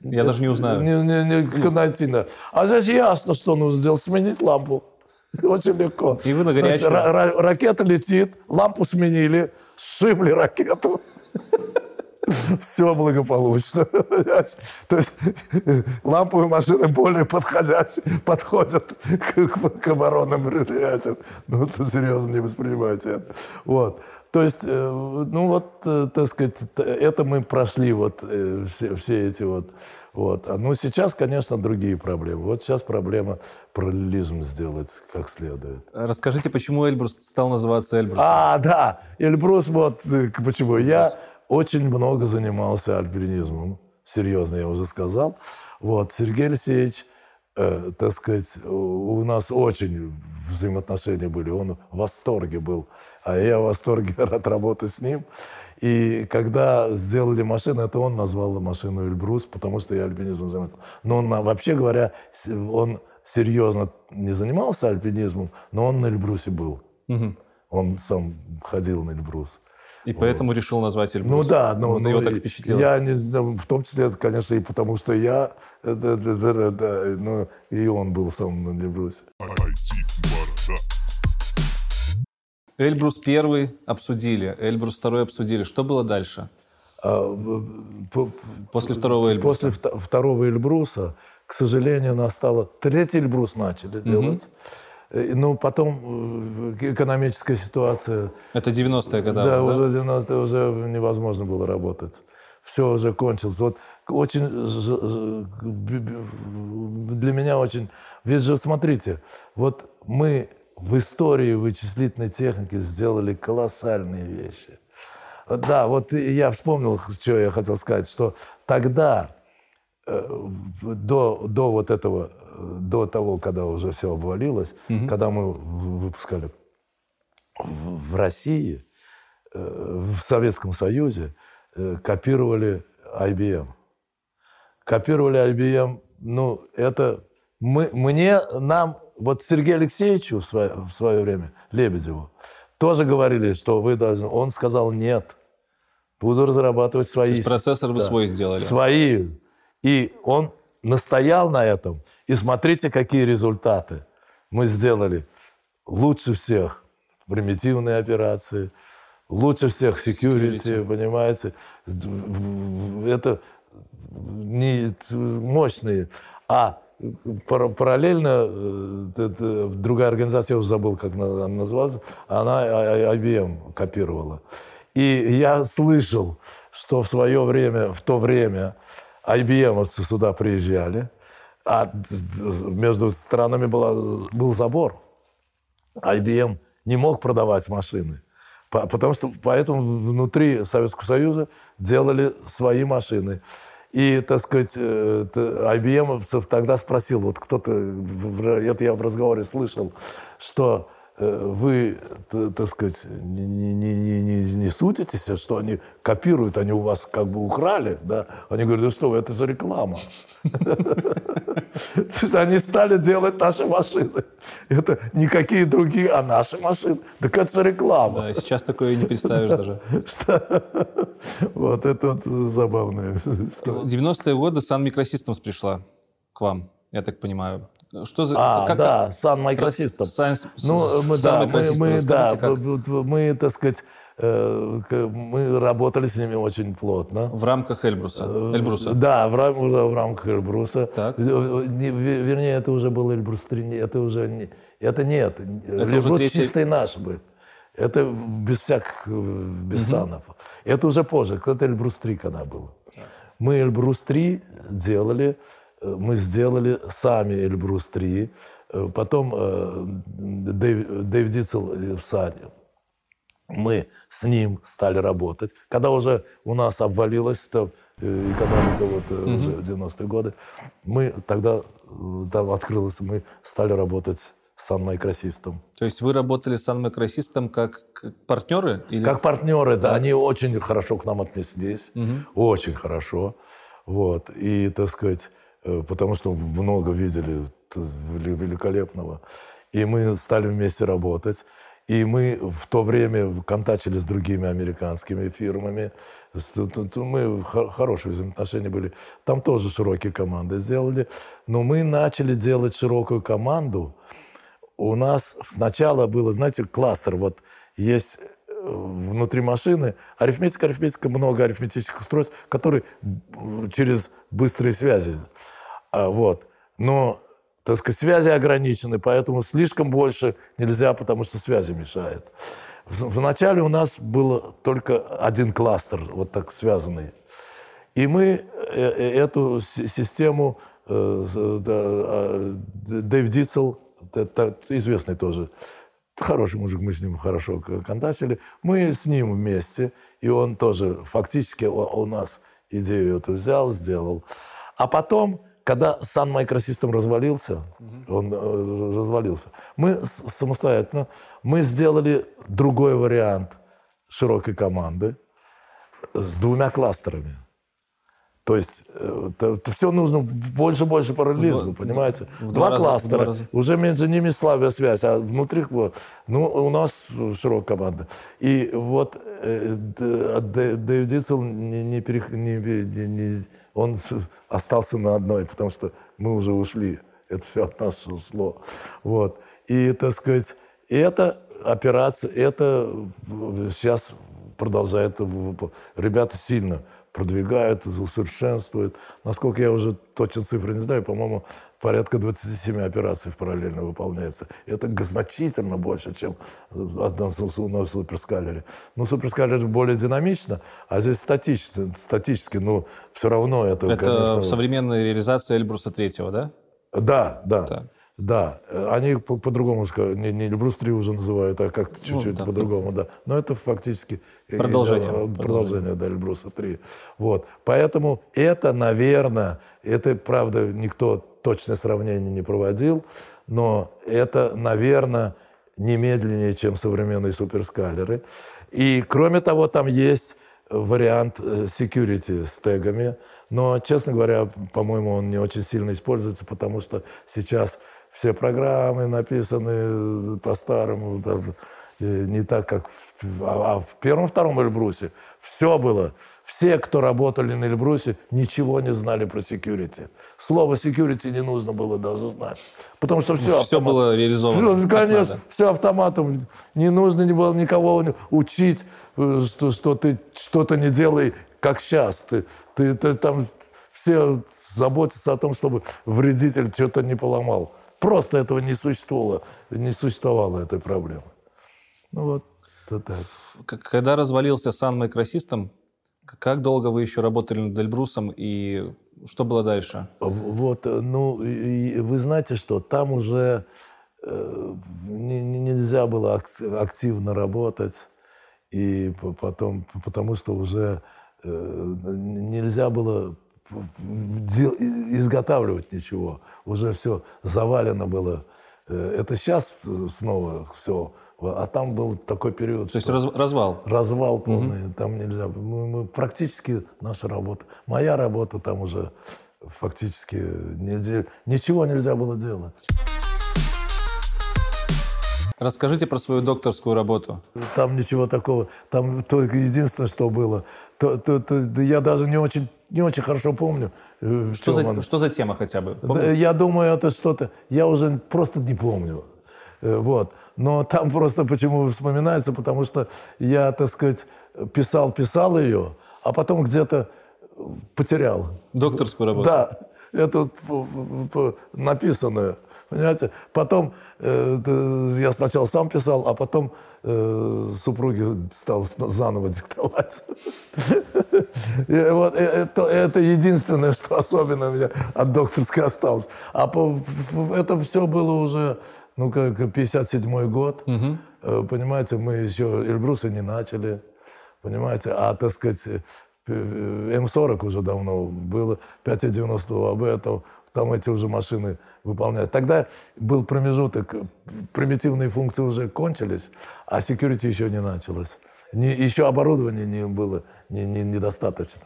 Я даже не узнаю. Не, не, не да. А здесь ясно, что нужно сделать. Сменить лампу. [laughs] Очень легко. И вы на горячую. ра- ра- ракета летит, лампу сменили, сшибли ракету. [laughs] Все благополучно. [laughs] То есть ламповые машины более подходящие, подходят к, к, к оборонным предприятиям. Ну, это серьезно не воспринимайте это. Вот. То есть, э, ну вот, э, так сказать, это мы прошли вот э, все, все эти вот. Вот. А ну сейчас, конечно, другие проблемы. Вот сейчас проблема параллелизм сделать как следует. Расскажите, почему Эльбрус стал называться Эльбрусом? А, да, Эльбрус, вот почему. Я очень много занимался альпинизмом, серьезно, я уже сказал. Вот, Сергей Алексеевич, э, так сказать, у нас очень взаимоотношения были. Он в восторге был, а я в восторге [laughs] от работы с ним. И когда сделали машину, это он назвал машину Эльбрус, потому что я альпинизмом занимался. Но он, вообще говоря, он серьезно не занимался альпинизмом, но он на Эльбрусе был. Он сам ходил на Эльбрус. И поэтому решил назвать Эльбрус. Ну да, но, Вот но его так впечатлило. Я не знаю, в том числе, это, конечно, и потому, что я, э, да, да, да, да, да, ну, и он был сам на Эльбрусе. Эльбрус первый обсудили, Эльбрус второй обсудили. Что было дальше? А, После второго Эльбруса. После вто- второго Эльбруса, к сожалению, настало... Третий Эльбрус начали делать. Э, Ну, потом э, экономическая ситуация Это 90-е годы. Да, уже, уже 90 уже невозможно было работать. Все уже кончилось. Вот очень для меня очень... Ведь же, смотрите, вот мы в истории вычислительной техники сделали колоссальные вещи. Да, вот я вспомнил, что я хотел сказать, что тогда, э, до, до вот этого, до того, когда уже все обвалилось, когда мы выпускали в в России, э, в Советском Союзе э, копировали IBM. Копировали IBM, ну, это мы, мне, нам, вот Сергею Алексеевичу в свое, в свое время, Лебедеву, тоже говорили, что вы должны... Он сказал, нет, буду разрабатывать свои... То есть процессор вы да, свой сделали. Свои. И он настоял на этом. И смотрите, какие результаты мы сделали. Лучше всех примитивные операции, лучше всех security, Security. понимаете. Это не мощные. А параллельно э, другая организация, я уже забыл, как она называлась, она I- IBM копировала. И я слышал, что в свое время, в то время IBM сюда приезжали, а между странами была, был забор. IBM не мог продавать машины. По- Потому что поэтому внутри Советского Союза делали свои машины. И, так сказать, э, т- IBM тогда спросил, вот кто-то, это я в разговоре слышал, что э, вы, так сказать, не, не, не, не- не, не сутитесь, что они копируют, они у вас как бы украли, да? Они говорят, да что вы, это же реклама. [laughs] [laughs] Они стали делать наши машины. Это не какие другие, а наши машины. Так это же реклама. Да, сейчас такое не представишь даже. [laughs] Вот это вот забавная история. 90-е годы Sun Microsystems пришла к вам, я так понимаю. Что за... А, как- да, Sun Microsystems. Sun- Ну, мы, да, мы, мы, да, мы, так сказать, мы работали с ними очень плотно. В рамках Эльбруса. Эльбруса. Да, в, рам- в рамках Эльбруса. Так. Э, не- ве- вернее, это уже был Эльбрус 3, не- это уже не, это нет. уже Эльбрус третий- чистый наш будет. Это без всяких, э, без санов. Это уже позже, это Эльбрус 3 когда был. Мы Эльбрус 3 делали, э, мы сделали сами Эльбрус 3. Э, Потом э, Дэйв, Дэйв Дицел э, в саде. Мы с ним стали работать. Когда уже у нас обвалилась то, э, экономика вот, э, уже в 90-е годы, мы тогда э, там открылось, мы стали работать с санмайкросистом. То есть вы работали с анмикросистом как, как партнеры? Или... Как партнеры, да, они очень хорошо к нам отнеслись, очень хорошо. Вот. И, так сказать, потому что много видели великолепного. И мы стали вместе работать. И мы в то время контачили с другими американскими фирмами. Мы хо- хорошие взаимоотношения были. Там тоже широкие команды сделали. Но мы начали делать широкую команду. У нас сначала было, знаете, кластер. Вот есть э, внутри машины арифметика, арифметика, много арифметических устройств, которые через быстрые связи. А, Вот. Но, так сказать, связи ограничены, поэтому слишком больше нельзя, потому что связи мешает. В- Вначале у нас был только один кластер, вот так связанный. И мы э, э, эту си- систему, э, а, Дэйв Дицел, это известный тоже, хороший мужик, мы с ним хорошо контактили, мы с ним вместе, и он тоже фактически у нас идею эту взял, сделал. А потом, когда Sun Microsystem развалился, он э, развалился, мы самостоятельно, мы сделали другой вариант широкой команды с двумя кластерами. То есть все нужно больше больше параллелизма, понимаете? в Два два раза- в кластера, два раза. уже между ними слабая связь, а внутри вот, ну у нас широкая команда. И вот э, Д- Д- Дэйв Дицел не, не перех- не- не- не- он остался на одной, потому что мы уже ушли, это все от нас ушло, вот. И так сказать, эта операция, это сейчас продолжает, ребята сильно продвигают, усовершенствуют. Насколько я уже точно цифры не знаю, по-моему, порядка 27 операций параллельно выполняется. Это значительно больше, чем на суперскалере. Ну, суперскалер более динамично, а здесь статично, статически, но все равно это, Это конечно... в современной реализации Эльбруса третьего, да? Да, да. Так. Да, Э, они по- по-другому, ска- не, не Эльбрус 3 уже называют, а как-то чуть-чуть да, по-другому, да. Но это фактически э, Продолжение. э, продолжение, да, Эльбруса 3. Вот. Поэтому это, наверное, это, правда, никто точное сравнение не проводил, но это, наверное, не медленнее, чем современные суперскалеры. И, кроме того, там есть вариант security с тегами, но, честно говоря, по-моему, он не очень сильно используется, потому что сейчас все программы написаны э, по-старому, там, э, не так, как в, а, а в первом-втором Эльбрусе все было. Все, кто работали на Эльбрусе, ничего не знали про security. Слово security не нужно было даже знать. Потому что все, Все было реализовано. Как конечно, надо. все автоматом. Не нужно не было никого учить, э, что, что ты что-то не делай, как сейчас. Ты, ты, ты там все заботятся о том, чтобы вредитель что-то не поломал. Просто этого не существовало. Не существовало этой проблемы. Ну вот, это так. Когда развалился Сан Microsystem, к- как долго вы еще работали над Эльбрусом и что было дальше? Вот, э, ну, вы знаете что, там уже э, не- не- нельзя было ак- активно работать, и по- потом, потому что уже э, нельзя было изготавливать ничего, уже все завалено было. Э, Это сейчас снова все, а там был такой период, То есть раз- развал. развал полный, там нельзя. Мы, мы практически наша работа, моя работа там уже фактически нельзя, ничего нельзя было делать. Расскажите про свою докторскую работу. Там ничего такого, там только единственное, что было, то, то- то- да я даже не очень, не очень хорошо помню. э, Что за, что за тема хотя бы? Помните? Я думаю, это что-то, я уже просто не помню. Э, Вот. Но там просто почему вспоминается, потому что я, так сказать, писал, писал ее, а потом где-то потерял. Докторскую работу. Да, это написанное, понимаете. Потом э, я сначала сам писал, а потом э, супруге стал заново [laughs] диктовать. Вот э- это, единственное, что особенно у меня от докторской осталось. А это все было уже, ну, как 57-й год. Э, Понимаете, мы еще Эльбруса не начали. Понимаете, а, так сказать, М40 уже давно было, 590 АБ, это, там эти уже машины выполняют. Тогда был промежуток, э, примитивные функции уже кончились, а security еще не началось. Не, еще оборудования не было не, не- недостаточно.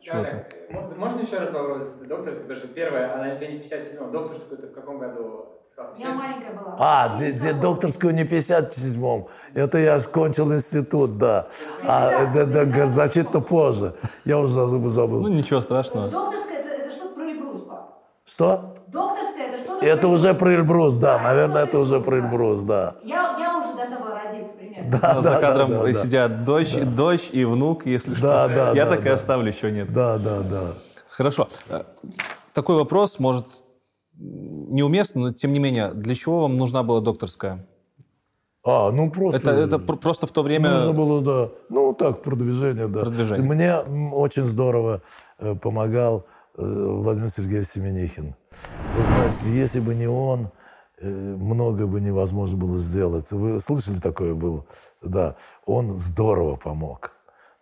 Чего Так, м- Можно еще раз попробовать докторскую, потому что первая, она у тебя не 57 докторскую ты в каком году сказал? Я маленькая была. А, де- де- докторскую не в 57-м. Это я кончил институт, да. А да, да, значительно позже. Я уже забыл. забыл. Ну, ничего страшного. Докторская это, это что-то про Эльбрус, пап. Что? Докторская это что-то Это уже про Эльбрус, да. Наверное, это уже про Эльбрус, Эльбрус, да. Я, я уже должна была родиться примерно. Да, А за да, кадром да, да, да. сидят дочь, дочь и внук, если что. Да, да, Я да, так и да. оставлю, еще нет. Да, да, да. Хорошо. Э, Такой вопрос, может, неуместно, но тем не менее, для чего вам нужна была докторская? А, ну просто... Это, это пр- просто в то время... Нужно было, да. Ну, так, продвижение, да. Продвижение. И Мне очень здорово э, помогал э, Владимир Сергеевич Семенихин. Вы знаете, если бы не он, много бы невозможно было сделать. Вы слышали такое было? Да. Он здорово помог.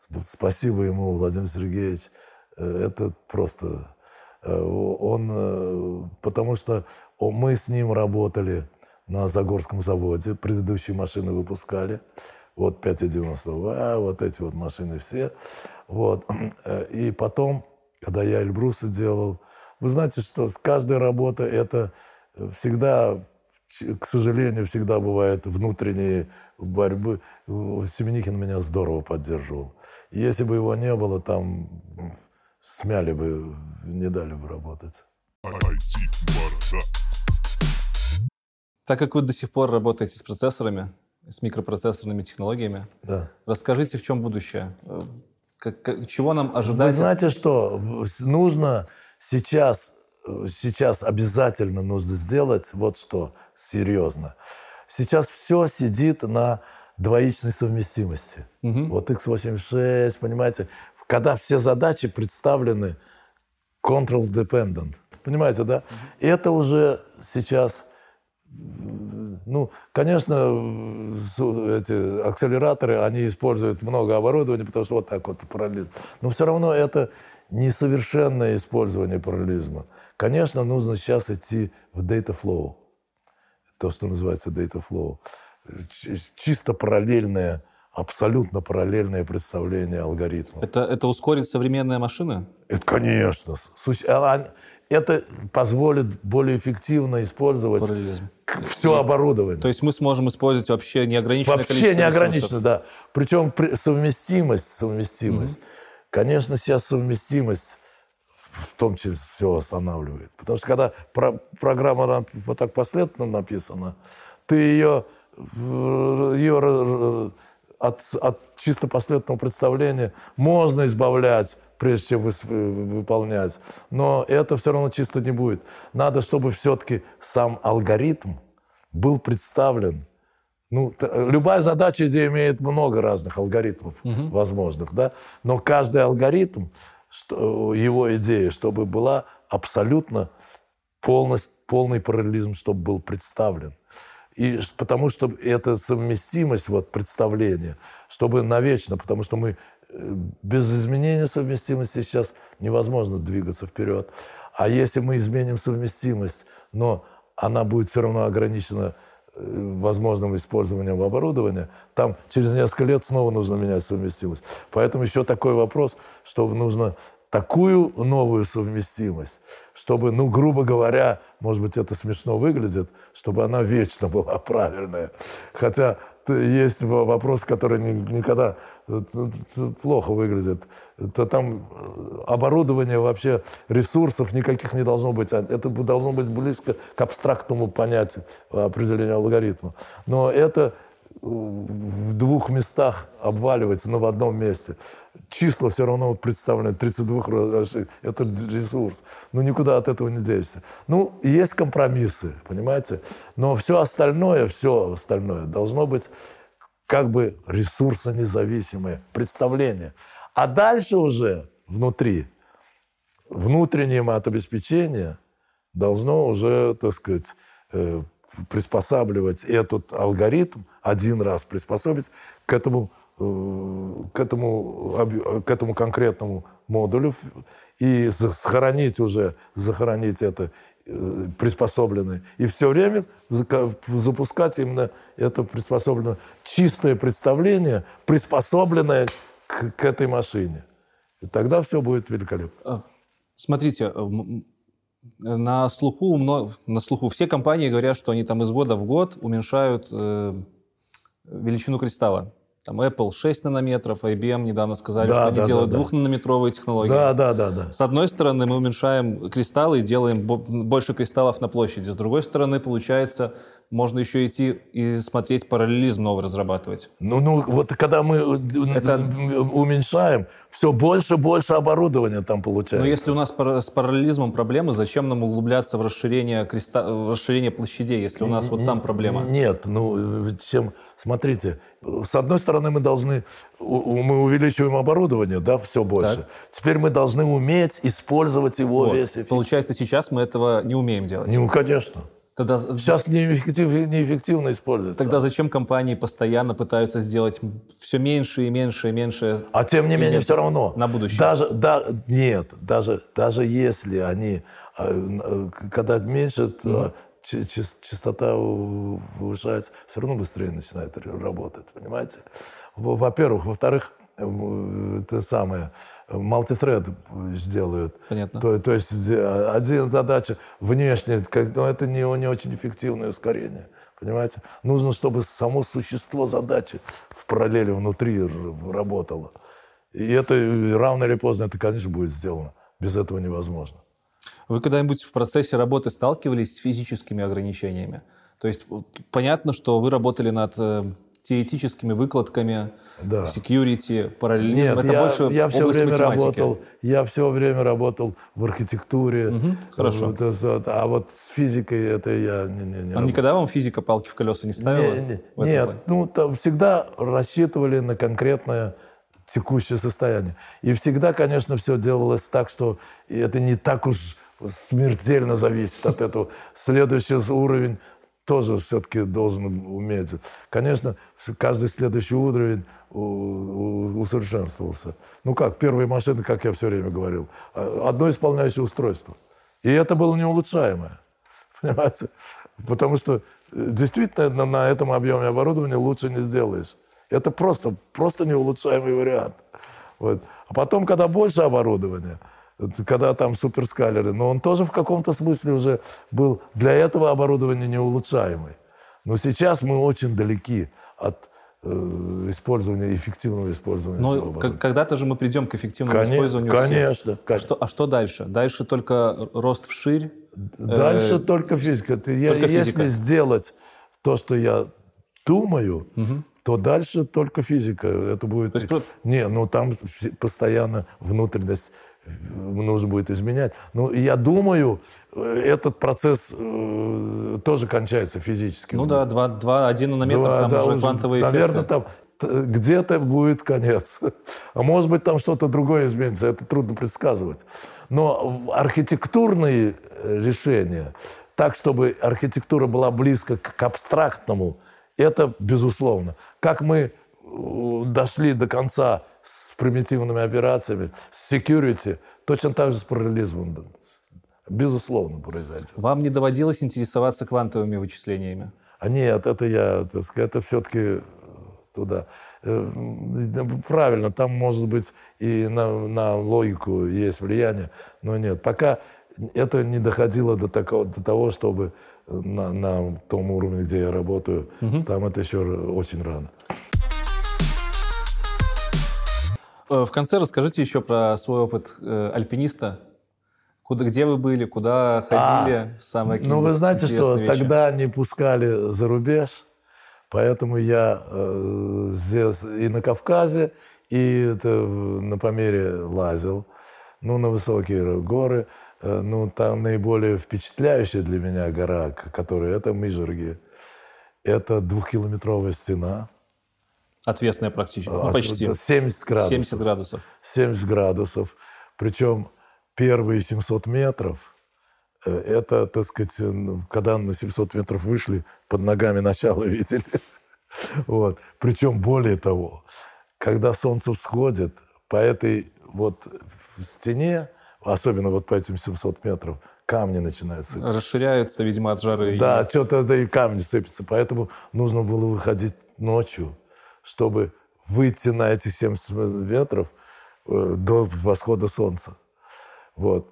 Сп- Спасибо ему, Владимир Сергеевич. Э, Это просто... э, Он... э, Потому что мы с ним работали на Загорском заводе. Предыдущие машины выпускали. Вот 590 вот эти вот машины все. Вот. Э, И потом, когда я Эльбруса делал, вы знаете, что с каждой работы это всегда, к сожалению, всегда бывают внутренние борьбы. Семенихин меня здорово поддерживал. Если бы его не было, там смяли бы, не дали бы работать. Так как вы до сих пор работаете с процессорами, с микропроцессорными технологиями, Да. расскажите, в чем будущее? Э, как- как- чего нам ожидать? Вы знаете что? Нужно сейчас, сейчас обязательно нужно сделать вот что, серьезно. Сейчас все сидит на двоичной совместимости. Вот x86, понимаете, когда все задачи представлены control dependent. Понимаете, да? И это уже сейчас ну, конечно, эти акселераторы, они используют много оборудования, потому что вот так вот параллелизм. Но все равно это несовершенное использование параллелизма. Конечно, нужно сейчас идти в data flow. То, что называется data flow. Чисто параллельное, абсолютно параллельное представление алгоритмов. Это, это ускорит современные машины? Это, конечно. Суще- а, Это позволит более эффективно использовать Параллелизм. все оборудование. То есть мы сможем использовать вообще неограниченное Вообще количество неограниченно, ресурсов? да. Причем при- совместимость, совместимость. Конечно, сейчас совместимость в том числе все останавливает. Потому что когда про- программа вот так последовательно написана, ты ее, в- ее от, от чисто последовательного представления можно избавлять, прежде чем выс- выполнять. Но это все равно чисто не будет. Надо, чтобы все-таки сам алгоритм был представлен ну, любая задача, где имеет много разных алгоритмов возможных, да, но каждый алгоритм, что, его идея, чтобы была абсолютно полностью, полный параллелизм, чтобы был представлен. И потому что эта совместимость, вот, представления, чтобы навечно, потому что мы э, без изменения совместимости сейчас невозможно двигаться вперед. А если мы изменим совместимость, но она будет все равно ограничена возможным использованием оборудования, там через несколько лет снова нужно менять совместимость. Поэтому еще такой вопрос, что нужно такую новую совместимость, чтобы, ну, грубо говоря, может быть, это смешно выглядит, чтобы она вечно была [laughs] правильная. Хотя есть вопрос, который никогда э, плохо выглядит. То там э, оборудование вообще ресурсов никаких не должно быть. А это должно быть близко к абстрактному понятию определения алгоритма. Но это в двух местах обваливается, но в одном месте. Числа все равно представлены 32 расширить. Это ресурс. Ну, никуда от этого не денешься. Ну, есть компромиссы, понимаете? Но все остальное, все остальное должно быть как бы ресурсонезависимое представление. А дальше уже внутри, внутреннее матобеспечение должно уже, так сказать, э, приспосабливать этот алгоритм, один раз приспособить к этому, э, к этому, к этому конкретному модулю и сохранить уже, захоронить это э, приспособленное. И все время запускать именно это приспособленное, чистое представление, приспособленное к, к этой машине. И тогда все будет великолепно. А, смотрите, на слуху, на слуху все компании говорят, что они там из года в год уменьшают э, величину кристалла. Там Apple 6 нанометров, IBM недавно сказали, да, что они да, делают да, двухнанометровые технологии. Да, да, да, да. С одной стороны, мы уменьшаем кристаллы и делаем больше кристаллов на площади. С другой стороны, получается, можно еще идти и смотреть параллелизм новый разрабатывать. Ну, ну вот когда мы э, Это... уменьшаем, все больше и больше оборудования там получается. Но если у нас с параллелизмом проблемы, зачем нам углубляться в расширение, креста... в расширение площадей, если у нас вот там проблема? Нет, ну, чем... Смотрите, с одной стороны, мы должны, мы увеличиваем оборудование, да, все больше. Так. Теперь мы должны уметь использовать его вот. весь Получается, сейчас мы этого не умеем делать. Ну, конечно. Тогда... Сейчас неэффективно, неэффективно используется. Тогда зачем компании постоянно пытаются сделать все меньше и меньше и меньше? А тем не менее все равно. На будущее. Даже, да, нет, даже, даже если они, э, когда меньше, mm частота повышается, все равно быстрее начинает работать, понимаете? Во-первых. Во-вторых, это самое, мультитред сделают. Понятно. То, то есть один задача внешняя, но это не, не очень эффективное ускорение. Понимаете? Нужно, чтобы само существо задачи в параллели внутри работало. И это рано или поздно это, конечно, будет сделано. Без этого невозможно. Вы когда-нибудь в процессе работы сталкивались с физическими ограничениями? То есть понятно, что вы работали над э, теоретическими выкладками, да. security, параллелизм. Нет, это я, больше я все время математики. работал. Я все время работал в архитектуре. Угу, хорошо. Вот, а вот с физикой это я не не, не А никогда вам физика палки в колеса не ставила? Не, не, нет, плане? ну там всегда рассчитывали на конкретное текущее состояние. И всегда, конечно, все делалось так, что это не так уж смертельно зависит от этого. Следующий уровень тоже все-таки должен уметь. Конечно, каждый следующий уровень усовершенствовался. Ну как, первые машины, как я все время говорил, а, одно исполняющее устройство. И это было неулучшаемое. [laughs] Понимаете? Потому что э, действительно на, на этом объеме оборудования лучше не сделаешь. Это просто, просто неулучшаемый вариант. Вот. А потом, когда больше оборудования – когда там суперскалеры, но он тоже в каком-то смысле уже был для этого оборудования неулучшаемый. Но сейчас мы очень далеки от э, использования, эффективного использования Но когда-то же мы придем к эффективному конечно, использованию Конечно, конечно. А что, а что дальше? Дальше только рост вширь? Дальше э, только физика. Ты, только я, физика. Если сделать то, что я думаю, угу. то дальше только физика. Это будет... То есть... Не, ну там постоянно внутренность нужно будет изменять. Но я думаю, этот процесс э, тоже кончается физически. Ну да, 2, 2, 1 нанометр, два, там да, уже квантовые наверное, эффекты. там где-то будет конец. А может быть, там что-то другое изменится. Это трудно предсказывать. Но архитектурные э, решения, так, чтобы архитектура была близко к абстрактному, это безусловно. Как мы э, дошли до конца с примитивными операциями, с security, точно так же с параллелизмом. Безусловно, произойдет. Вам не доводилось интересоваться квантовыми вычислениями? А нет, это я, так сказать, это все-таки туда. Э, Правильно, там может быть и на, на логику есть влияние, но нет. Пока это не доходило до, такого, до того, чтобы на, на том уровне, где я работаю, там это еще очень рано. В конце расскажите еще про свой опыт э, альпиниста. Куда, где вы были, куда ходили, самые Ну, вы знаете, что вещи? тогда не пускали за рубеж, поэтому я э, здесь и на Кавказе, и это на Памире лазил, ну, на высокие горы. Э, ну, там наиболее впечатляющая для меня гора, которая это Мижерги. Это двухкилометровая стена. Отвесная практически, ну, А, почти. это 70 градусов. 70 градусов. 70 градусов. Причем первые 700 метров, э, это, так сказать, когда на 700 метров вышли, под ногами начало [laughs] видели. Вот. Причем более того, когда солнце всходит, по этой вот стене, особенно вот по этим 700 метров, камни начинают сыпаться. Расширяется, видимо, от жары. Да, что-то да и камни сыпятся. Поэтому нужно было выходить ночью, чтобы выйти на эти 70 метров э, до восхода солнца. Вот.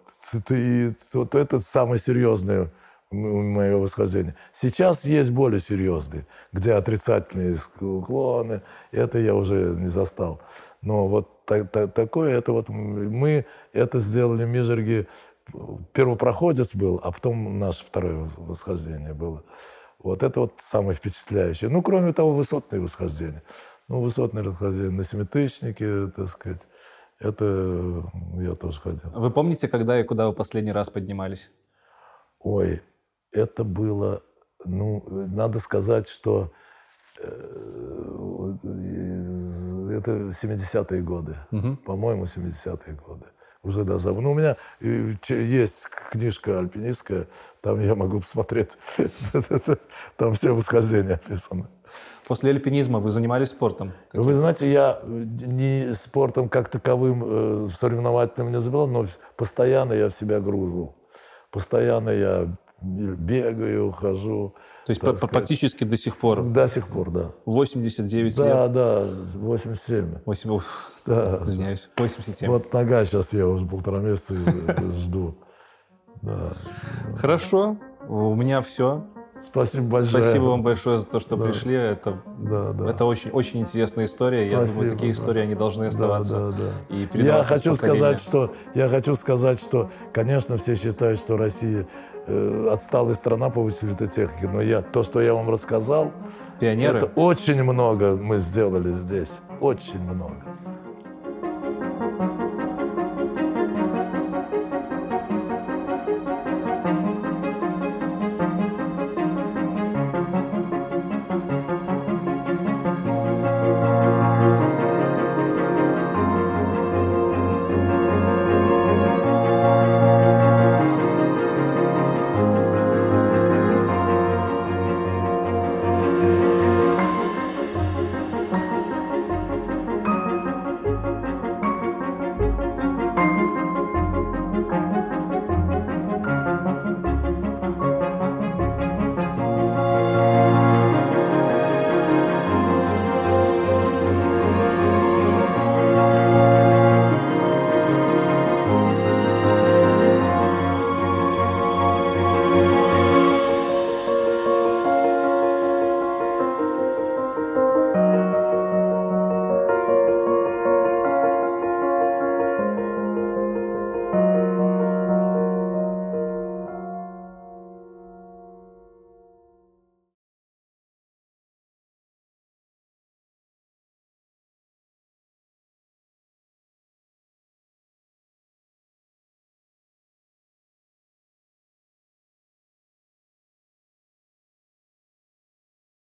И вот это самое серьезное мое восхождение. Сейчас есть более серьезные, где отрицательные склоны. Это я уже не застал. Но вот та- та- такое, это вот мы это сделали в. Первопроходец был, а потом наше второе восхождение было. Вот это вот самое впечатляющее. Ну, кроме того, высотные восхождения. Ну, высотные восхождения на семитысячнике, так сказать, это я тоже ходил. Вы помните, когда и куда вы последний раз поднимались? Ой, это было, ну, надо сказать, что э, это 70-е годы. По-моему, 70-е годы. Уже даже... Ну, у меня э, есть книжка альпинистская, там я могу посмотреть. [laughs] Там все восхождения описаны. После альпинизма вы занимались спортом? Вы знаете, я э, не спортом как таковым э, соревновательным не забыл, но постоянно я в себя гружу. Постоянно я бегаю, хожу. То есть сказать. практически до сих пор До сих пор, да. 89 Да, лет. да, 87. 8, уф, Да. извиняюсь, 87. Вот нога сейчас я уже полтора месяца [laughs] жду. Да. Хорошо, у меня все. Спасибо большое. Спасибо вам большое за то, что Да. пришли. Это, Да, да. это очень, очень интересная история. Я Спасибо, думаю, такие да. истории, они должны Да, оставаться. да, да. И Я хочу сказать, что я хочу сказать, что, конечно, все считают, что Россия э, отсталая страна по вычислительной технике, но я то, что я вам рассказал, Пионеры. это очень много мы сделали здесь, очень много.